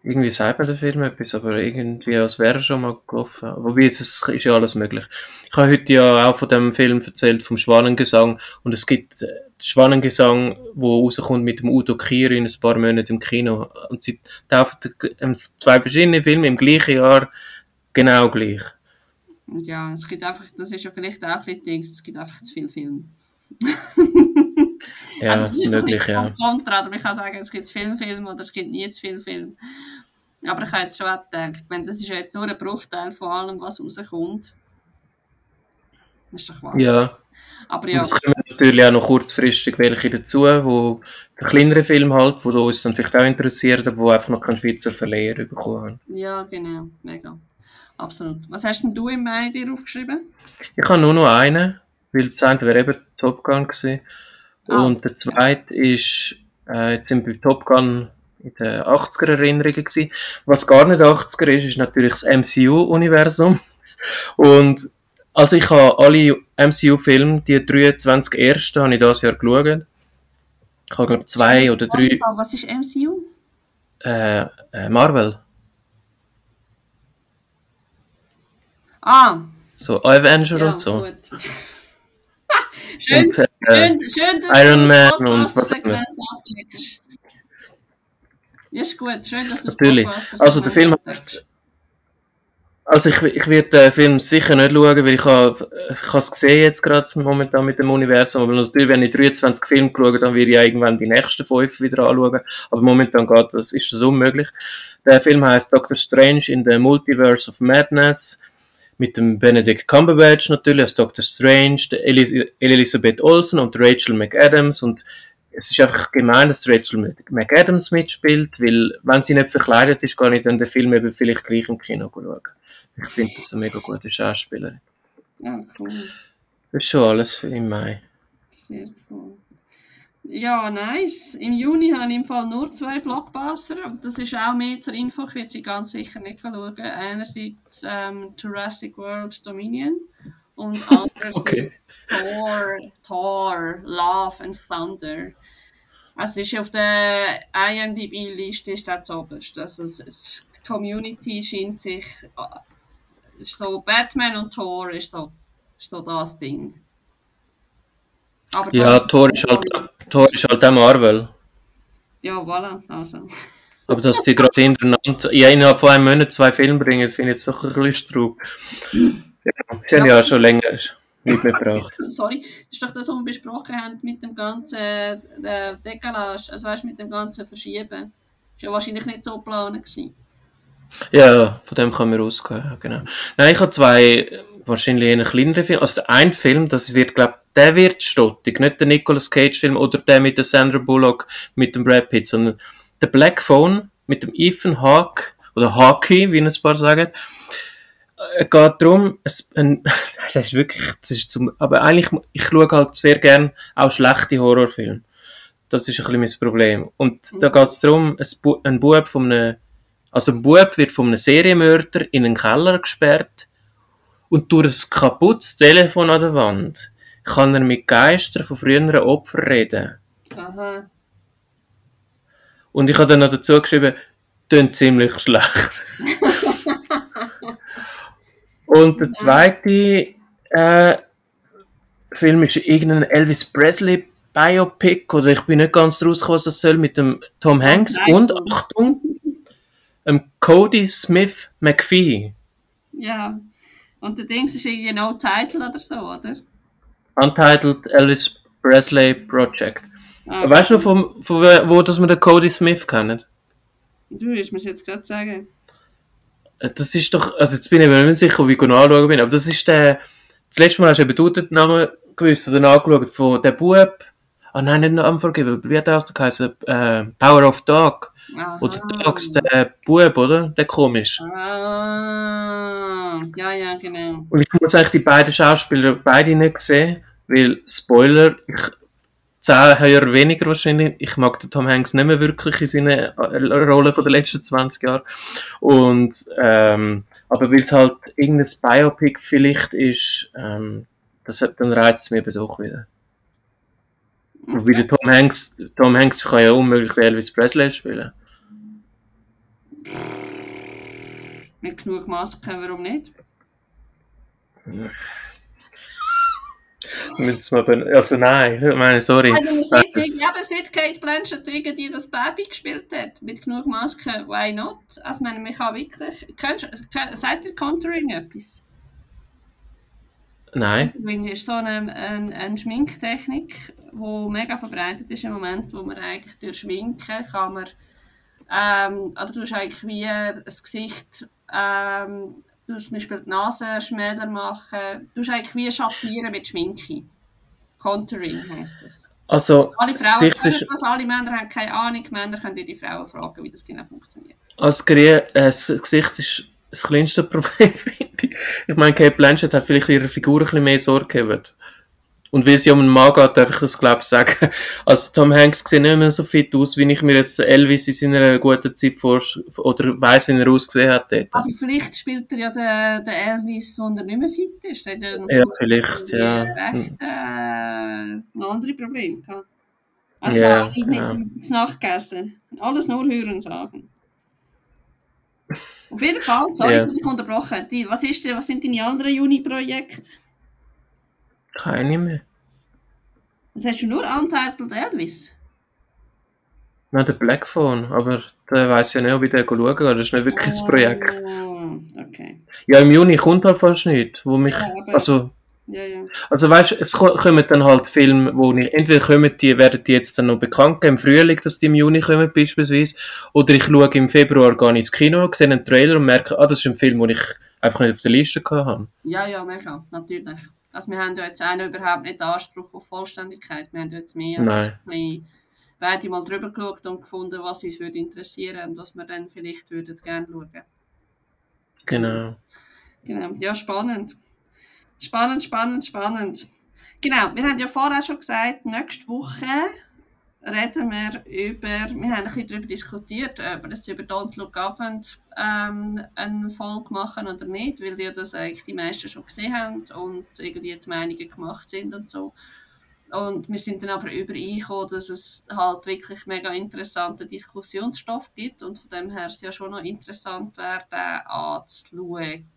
Irgendwie sagt mir der Film etwas, aber irgendwie als wäre er schon mal gelaufen. Wobei, es ist ist ja alles möglich. Ich habe heute ja auch von dem Film erzählt, vom Schwanengesang. Und es gibt äh, Schwanengesang, wo rauskommt mit dem Udo Kier in ein paar Monaten im Kino. Und sie taufen zwei verschiedene Filme im gleichen Jahr genau gleich. Ja, es gibt einfach, das ist ja vielleicht auch ein bisschen es gibt einfach zu viel Film. Ja, also, das ist möglich, ja. Kontra, oder man kann sagen, es gibt viel Film oder es gibt nie zu viel Film. Aber ich habe jetzt schon auch gedacht, wenn das ist ja jetzt nur ein Bruchteil von allem, was rauskommt. Das ist doch wahr. Ja. Aber Und ja, es kommen natürlich auch noch kurzfristig welche dazu, wo der kleinere Film halt, wo uns dann vielleicht auch interessiert, aber wo einfach noch keinen Schweizer Verleiher bekommen haben. ja, genau, mega. Absolut. Was hast denn du im Mai dir aufgeschrieben? Ich habe nur noch einen, weil das eine wäre eben Top Gun gewesen. Ah. Und der zweite ist, äh, jetzt sind wir bei Top Gun in den 80er Erinnerungen gewesen. Was gar nicht 80er ist, ist natürlich das MCU-Universum. Und also ich habe alle MCU-Filme, die 23 ersten, habe ich dieses Jahr geschaut. Ich habe, glaube zwei oder drei Was ist MCU? äh, äh, Marvel. Ah, So Avenger ja, und so. gut. schön, Und, äh, schön, schön, Iron Man und was abdeckst. Ja, ist gut. Schön, dass du Natürlich. Also der Film heißt Also ich, ich werde den Film sicher nicht schauen, weil ich habe ich es gesehen jetzt gerade momentan mit dem Universum, aber natürlich, wenn ich 23 Filme geschaut dann werde ich ja irgendwann die nächsten fünf wieder anschauen, aber momentan geht das, ist das unmöglich. Der Film heißt Doctor Strange in the Multiverse of Madness mit dem Benedict Cumberbatch natürlich als Doctor Strange, der Elis Elisabeth Olsen und Rachel McAdams und es ist einfach gemein, dass Rachel McAdams mitspielt, weil wenn sie nicht verkleidet ist, kann ich dann den Film eben vielleicht gleich im Kino schauen. Ich finde das eine mega gute Schauspielerin. Ja, cool. Das ist schon alles für im Mai. Sehr cool. Ja, nice. Im Juni habe ich im Fall nur zwei Blockbuster. Und das ist auch mehr zur Info. Ich werde sie ganz sicher nicht schauen. Einerseits ähm, Jurassic World Dominion und andererseits Okay. Thor, Thor, Love and Thunder. Also es ist auf der IMDb-Liste ist das oberst. Also es, die Community scheint sich äh, so Batman und Thor ist so, ist so das Ding. Aber Ja, Thor ist halt, Thor ist halt auch Marvel. Ja, voilà, also. Aber dass die gerade hintereinander, ja, innerhalb von einem Monat zwei Filme bringen, finde ich jetzt doch ein bisschen Strug. Ja, sie haben ja schon länger nicht mehr gebraucht. Sorry, das ist doch das, was wir besprochen haben mit dem ganzen äh, Dekalage, also weißt, mit dem ganzen Verschieben. Ist ja wahrscheinlich nicht so geplant. Ja, von dem kann man ausgehen, ja, genau. Nein, ich habe zwei wahrscheinlich eher kleinere Filme. Also der eine Film, das wird, glaube der wird stottig. Nicht der Nicolas Cage-Film oder der mit der Sandra Bullock mit dem Brad Pitt, sondern der Black Phone mit dem Ethan Hawke oder Hawke, wie ein paar sagen. Es geht darum, es, ein, das ist wirklich, das ist zum, aber eigentlich, ich schaue halt sehr gern auch schlechte Horrorfilme. Das ist ein bisschen mein Problem. Und da geht es darum, ein, ein Bub von einem also ein Bub wird von einem Serienmörder in einen Keller gesperrt und durch ein kaputtes Telefon an der Wand kann er mit Geistern von früheren Opfern reden. Aha. Und ich habe dann noch dazu geschrieben, tönt ziemlich schlecht. und der zweite äh, Film ist irgendein Elvis Presley Biopic oder ich bin nicht ganz rausgekommen, was das soll mit dem Tom Hanks Nein. und Achtung, ähm, Cody Smith McPhee. Ja. Und der Dings ist irgendwie no title oder so, oder? Untitled Elvis Presley Project. Ah, Weißt du, von, von wo, dass wir den Cody Smith kennen? Du willst mir jetzt gerade sagen. Äh, Das ist doch, also jetzt bin ich mir nicht sicher, ob ich nachschauen bin, aber das ist der, das letzte Mal hast du eben du den Namen gewusst oder angeschaut von der Bub, ah nein, nicht Namen vergeben, wie hat der ausgeheißen? Äh, Power of Dog. Aha. Oder Dogs, der Bub, oder? Der komisch. Ah, ja, ja, genau. Und ich muss eigentlich die beiden Schauspieler beide nicht sehen, weil, Spoiler, ich, zehn höher weniger wahrscheinlich, ich mag den Tom Hanks nicht mehr wirklich in seinen äh, Rollen von den letzten 20 Jahren. Und, ähm, aber weil es halt irgendein Biopic vielleicht ist, ähm, das, dann reizt es mir eben doch wieder. Und wie der Tom Hanks, Tom Hanks kann ja unmöglich den Elvis Presley spielen. Mit genug Masken, warum nicht? Mal ben- Also nein, ich meine, sorry. Also, seit, Das- ja, aber seit Kate Blanchett irgendwie das Baby gespielt hat, mit genug Masken, why not? Also, ich meine, man kann wirklich. Kennst, kenn, sagt ihr Contouring etwas? Nein. Contouring ist so eine, eine, eine Schminktechnik, die mega verbreitet ist im Moment, wo man eigentlich durch Schminken kann man Ähm, oder du hast eigentlich wie das Gesicht, ähm, du zum Beispiel die Nase schmäler machen, du hast eigentlich wie schattieren mit Schminke. Contouring heisst das. Also, Alle Frauen können das, alle Männer haben keine Ahnung. Männer können die Frauen fragen, wie das genau funktioniert. als Grie äh, das Gesicht ist das kleinste Problem, finde ich. Ich meine, Kate Blanchett hat vielleicht ihrer Figur ein bisschen mehr Sorge gehabt. Und weil sie um einen Mann geht, darf ich das, glaube ich, sagen. Also, Tom Hanks sieht nicht mehr so fit aus, wie ich mir jetzt Elvis in seiner guten Zeit vor oder weiss, wie er ausgesehen hat dort. Aber vielleicht spielt er ja den, den Elvis, wo er nicht mehr fit ist. Hat ja, Ja, vielleicht, ja. Recht, äh, noch andere Probleme gehabt. Also Ja, alle nicht ja. zu Nacht gegessen. Alles nur hören sagen. Auf jeden Fall, sorry, Ja. dass ich unterbrochen habe. Was, ist, was sind deine anderen Juni-Projekte? Keine mehr. Was hast du nur Untitled Elvis? Nein, der Black Phone, aber der weiß ja nicht, ob ich den schauen kann. Das ist nicht wirklich ein Projekt. Oh, okay. Ja, im Juni kommt halt fast nichts, wo mich, Ja, also, Ja, ja. also weißt du, es ko- kommen dann halt Filme, wo ich, entweder kommen die, werden die jetzt dann noch bekannt geben, im Frühling, dass die im Juni kommen beispielsweise, oder ich schaue im Februar gar nicht ins Kino, sehe einen Trailer und merke, ah, das ist ein Film, den ich einfach nicht auf der Liste habe. Ja, ja, mega, natürlich. Also wir haben ja jetzt auch überhaupt nicht den Anspruch auf Vollständigkeit. Wir haben jetzt mehr Nein. ein bisschen beide mal drüber geschaut und gefunden, was uns würde interessieren und was wir dann vielleicht würden gerne schauen. Genau. Genau, ja, spannend. Spannend, spannend, spannend. Genau, wir haben ja vorher schon gesagt, nächste Woche reden wir über, wir haben ein bisschen darüber diskutiert, ob wir über Don't Look Up und, ähm, eine Folge machen oder nicht, weil ja das eigentlich die meisten schon gesehen haben und irgendwie die Meinungen gemacht sind und so. Und wir sind dann aber übereingekommen, dass es halt wirklich mega interessanten Diskussionsstoff gibt und von dem her es ja schon noch interessant wäre, den anzuschauen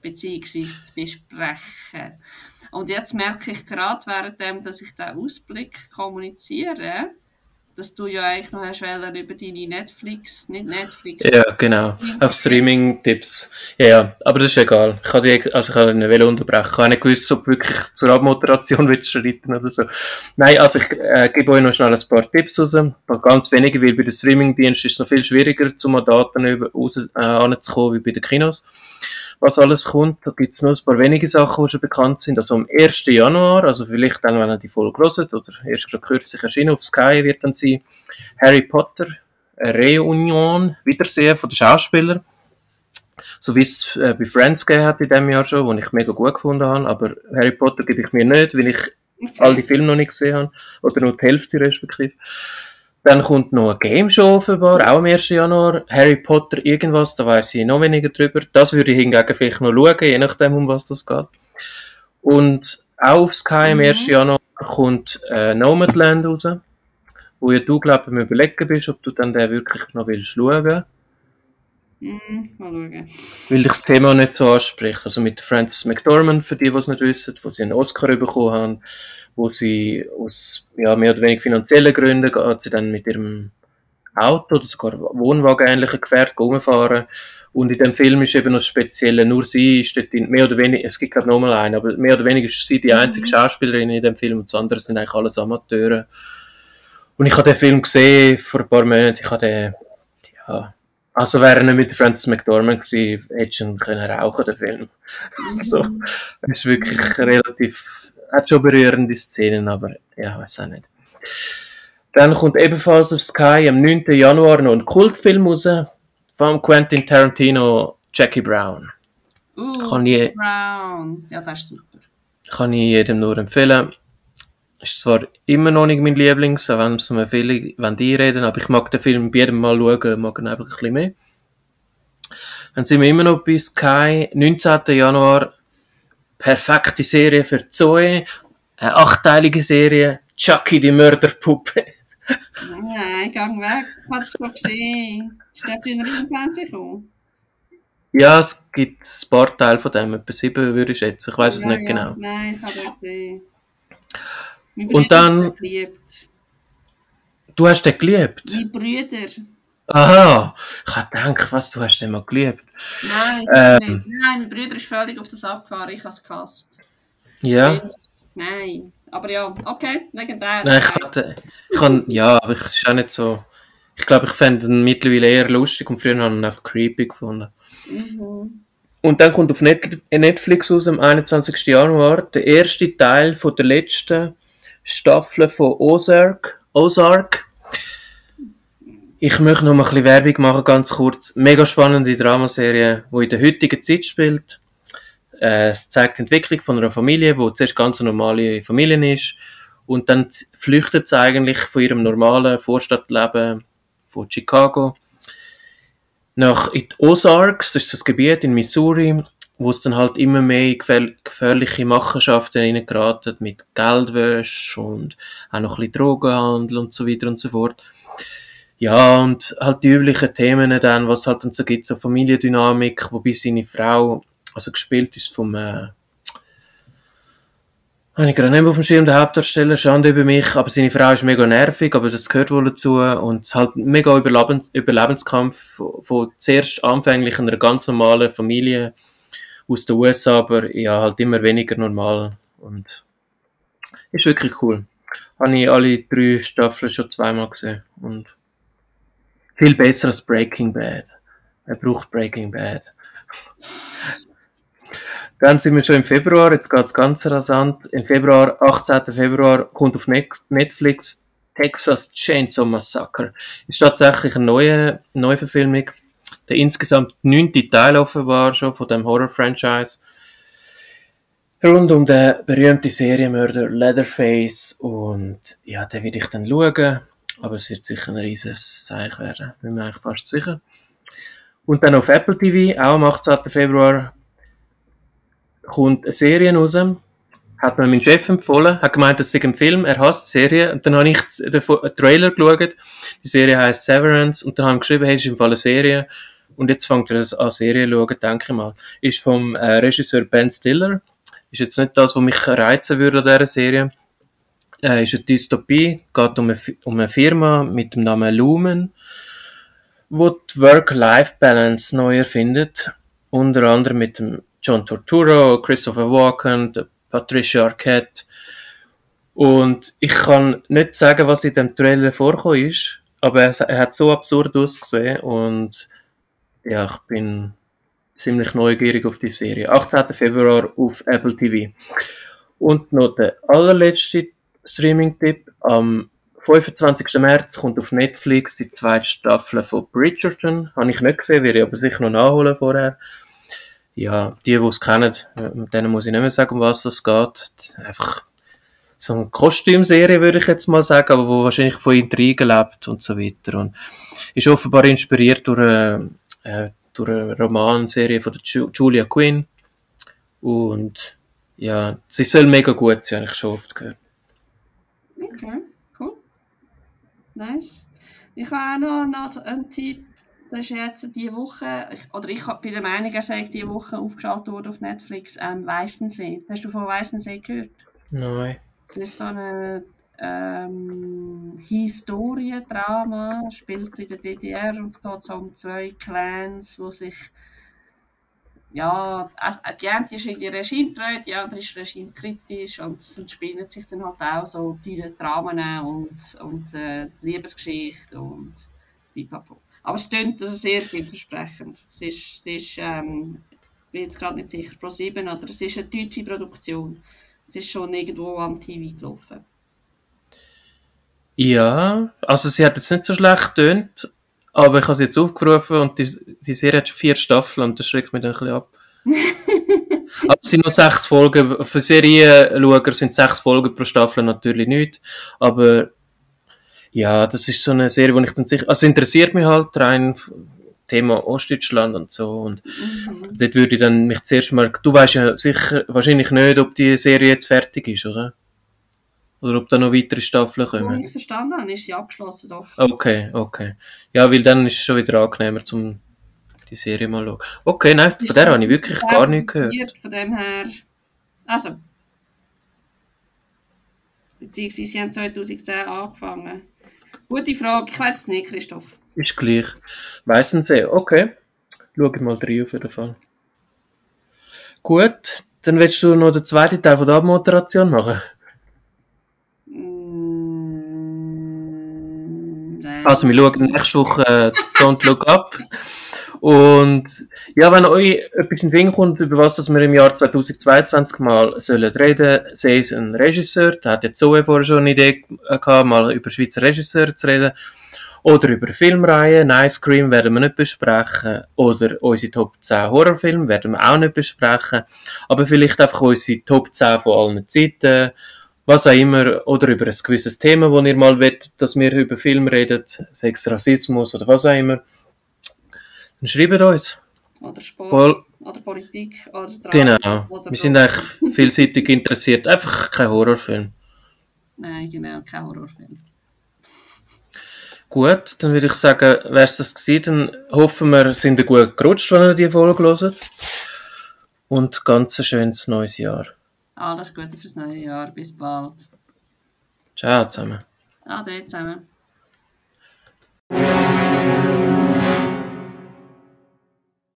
beziehungsweise zu besprechen. Und jetzt merke ich gerade, währenddem, dass ich den Ausblick kommuniziere, dass du ja eigentlich noch hast über deine Netflix, nicht Netflix, Ja, genau. Auf Streaming-Tipps. Ja, ja, aber das ist egal. Ich habe die, also ich ihn nicht unterbrechen. Ich habe nicht gewusst, ob du wirklich zur Abmoderation willst schreiten oder so. Nein, also ich äh, gebe euch noch schnell ein paar Tipps raus. Ganz wenige, weil bei den Streaming-Diensten ist es noch viel schwieriger, zum an Daten über, raus, äh, anzukommen, wie bei den Kinos. Was alles kommt, da gibt es nur ein paar wenige Sachen, die schon bekannt sind. Also am 1. Januar, also vielleicht dann, wenn ihr die Folge hört, oder erst gerade kürzlich erschienen auf Sky, wird dann sein Harry Potter, eine Reunion, Wiedersehen von den Schauspielern. So wie es äh, bei Friends gegeben hat in diesem Jahr schon, wo ich mega gut gefunden habe. Aber Harry Potter gebe ich mir nicht, weil ich all die Filme noch nicht gesehen habe. Oder nur die Hälfte respektive. Dann kommt noch eine Game Show offenbar, auch am 1. Januar. Harry Potter irgendwas, da weiß ich noch weniger drüber. Das würde ich hingegen vielleicht noch schauen, je nachdem, um was das geht. Und auch auf Sky am Mhm. 1. Januar kommt äh, Nomadland raus, wo ja du, glaube ich, am überlegen bist, ob du dann den wirklich noch willst schauen Mhm, mal schauen. weil dich das Thema nicht so anspricht. Also mit Frances McDormand, für die, die es nicht wissen, wo sie einen Oscar bekommen haben, wo sie aus ja, mehr oder weniger finanziellen Gründen geht sie dann mit ihrem Auto oder sogar Wohnwagen ähnlichen Gefährt rumfahren. Und in dem Film ist eben noch das Spezielle, nur sie ist dort in, mehr oder weniger, es gibt ich nochmal einen, aber mehr oder weniger ist sie die einzige Mhm. Schauspielerin in dem Film und das andere sind eigentlich alles Amateure. Und ich habe den Film gesehen vor ein paar Monaten, ich habe den, ja, also wäre er mit Frances McDormand gewesen, hättest du können rauchen, den Film. So. Es ist wirklich relativ, hat schon berührende Szenen, aber ja, weiß auch nicht. Dann kommt ebenfalls auf Sky am 9. Januar noch ein Kultfilm raus von Quentin Tarantino, Jackie Brown. Uh, ich, Brown. Ja, das ist super. kann ich jedem nur empfehlen. Ist zwar immer noch nicht mein Lieblings, auch wenn es mir viele wenn die reden, aber ich mag den Film bei jedem Mal schauen, mag ihn einfach ein bisschen mehr. Dann sind wir immer noch bei Sky, 19. Januar, perfekte Serie für Zoe, eine achtteilige Serie, Chucky die Mörderpuppe. Nein, gang weg. Ich habe es schon gesehen. Ist der früher im Fernsehen gekommen? Ja, es gibt ein paar Teile von dem, etwa sieben würde ich schätzen, ich weiß es Ja, nicht ja. genau. Nein, ich habe den gesehen. Und dann- geliebt. Du hast den geliebt? Mein Brüder. Aha, ich habe gedacht, was, du hast den mal geliebt. Nein, Ähm. Nein, mein Bruder ist völlig auf das abgefahren. Ich habe es gehasst. Ja. Nein. Aber ja, okay, legendär. Nein, ich hatte, ich ja, aber ich ist auch nicht so, Ich glaube, ich fände ihn mittlerweile eher lustig und früher habe ich ihn einfach creepy gefunden. Mhm. Und dann kommt auf Net Netflix aus am 21. Januar der erste Teil von der letzten Staffel von Ozark. Ozark. Ich möchte noch mal ein bisschen Werbung machen, ganz kurz. Mega spannende Dramaserie, die in der heutigen Zeit spielt. Äh, es zeigt die Entwicklung von einer Familie, die zuerst ganz eine normale Familie ist. Und dann flüchtet sie eigentlich von ihrem normalen Vorstadtleben von Chicago nach in die Ozarks, das ist das Gebiet in Missouri, wo es dann halt immer mehr in gefähr gefährliche Machenschaften hineingeraten mit Geldwäsche und auch noch ein bisschen Drogenhandel und so weiter und so fort. Ja, und halt die üblichen Themen dann, was halt dann so gibt, so Familiendynamik, wobei seine Frau, also gespielt ist vom, äh, habe ich gerade nicht auf dem Schirm, der Hauptdarsteller, Schande über mich, aber seine Frau ist mega nervig, aber das gehört wohl dazu und es halt mega Überlebens Überlebenskampf von zuerst anfänglich einer ganz normalen Familie aus den USA, aber ja, halt immer weniger normal und ist wirklich cool. Habe ich alle drei Staffeln schon zweimal gesehen und viel besser als Breaking Bad. Er braucht Breaking Bad. Dann sind wir schon im Februar, jetzt geht es ganz rasant. Im Februar, 18. Februar, kommt auf Net- Netflix Texas Chainsaw Massacre. Ist tatsächlich eine neue Neuverfilmung. Der insgesamt neunte Teil offenbar schon von dem Horror-Franchise. Rund um den berühmten Serienmörder Leatherface. Und ja, den werde ich dann schauen. Aber es wird sicher ein riesiges Seich werden. Bin mir eigentlich fast sicher. Und dann auf Apple TV, auch am 18. Februar, kommt eine Serie raus. Hat mir mein Chef empfohlen, hat gemeint, das sei ein Film, er hasst Serien. Und dann habe ich den Trailer geschaut. Die Serie heißt Severance. Und dann habe ich geschrieben, hey, ist im Fall eine Serie. Und jetzt fängt er das an, Serien zu schauen, denke ich mal. Ist vom äh, Regisseur Ben Stiller. Ist jetzt nicht das, was mich reizen würde an dieser Serie. Äh, ist eine Dystopie, geht um eine, um eine Firma mit dem Namen Lumen, wo die Work-Life-Balance neu erfindet. Unter anderem mit dem John Torturo, Christopher Walken, Patricia Arquette. Und ich kann nicht sagen, was in dem Trailer vorgekommen ist, aber er, hat so absurd ausgesehen und ja, ich bin ziemlich neugierig auf die Serie. 18. Februar auf Apple TV. Und noch der allerletzte Streaming-Tipp. Am 25. März kommt auf Netflix die zweite Staffel von Bridgerton. Habe ich nicht gesehen, werde ich aber sicher noch nachholen vorher. Ja, die, die es kennen, äh, denen muss ich nicht mehr sagen, um was es geht. Einfach so eine Kostümserie, würde ich jetzt mal sagen, aber wo wahrscheinlich von Intrigen lebt und so weiter. Und ist offenbar inspiriert durch eine, äh, durch eine Romanserie von Julia Quinn. Und ja, sie soll mega gut sein, habe ich schon oft gehört. Okay, cool. Nice. Ich habe auch noch, noch einen Tipp. Das ist jetzt diese Woche, ich, oder ich bin der Meinung, er sei diese Woche aufgeschaltet worden auf Netflix, ähm, Weißensee. Hast du von Weißensee gehört? Nein. Das ist so ein ähm, Historiendrama, spielt in der DDR und es geht so um zwei Clans, die sich ja, also die eine ist irgendwie regimetreu, die andere ist regimekritisch und es entspinnen sich dann halt auch so die Dramen und, und äh, Liebesgeschichte und pipapo. Aber es klingt also sehr vielversprechend. Es ist, es ist ähm, ich bin jetzt gerade nicht sicher, Pro 7 oder es ist eine deutsche Produktion. Es ist schon irgendwo am TV gelaufen. Ja, also sie hat jetzt nicht so schlecht tönt, aber ich habe sie jetzt aufgerufen und die, die Serie hat schon vier Staffeln und das schreckt mich dann ein bisschen ab. aber es sind nur sechs Folgen. Für Serienschauer sind sechs Folgen pro Staffel natürlich nicht. Aber ja, das ist so eine Serie, wo ich dann sicher. Also interessiert mich halt rein Thema Ostdeutschland und so. Und Mhm. dort würde ich dann mich zuerst mal. Du weißt ja sicher wahrscheinlich nicht, ob die Serie jetzt fertig ist, oder? Oder ob da noch weitere Staffeln kommen. ich es verstanden habe, ist sie abgeschlossen doch. Okay, okay. Ja, weil dann ist es schon wieder angenehmer, zum die Serie mal zu schauen. Okay, nein, von der habe ich wirklich gar nichts gehört. Von dem her. Also. Beziehungsweise sie haben 2010 angefangen. Gute Frage, ich weiß es nicht, Christoph. Ist gleich. Weißensee, okay. Schau mal rein auf jeden Fall. Gut, dann willst du noch den zweiten Teil von der Abmoderation machen? Mm, Nein. Also, wir schauen nächste Woche äh, Don't Look Up. Und ja, wenn euch etwas in den kommt, über was wir im Jahr 2022 mal sollen reden, sei es ein Regisseur, der hat jetzt Zoe vorher schon eine Idee gehabt, mal über Schweizer Regisseure zu reden, oder über Filmreihen, Nice Scream werden wir nicht besprechen, oder unsere Top 10 Horrorfilme werden wir auch nicht besprechen, aber vielleicht einfach unsere Top 10 von allen Zeiten, was auch immer, oder über ein gewisses Thema, wo ihr mal wollt, dass wir über Film reden, Sex, Rassismus oder was auch immer dann schreibt uns. Oder Sport. Voll. Oder Politik. Oder Drama, genau. Oder wir sind eigentlich vielseitig interessiert. Einfach kein Horrorfilm. Nein, genau, kein Horrorfilm. Gut, dann würde ich sagen, wäre es das gewesen, dann hoffen wir, sind ihr gut gerutscht, wenn ihr die Folge hört. Und ganz ein schönes neues Jahr. Alles Gute fürs neue Jahr, bis bald. Ciao zusammen. Ade zusammen.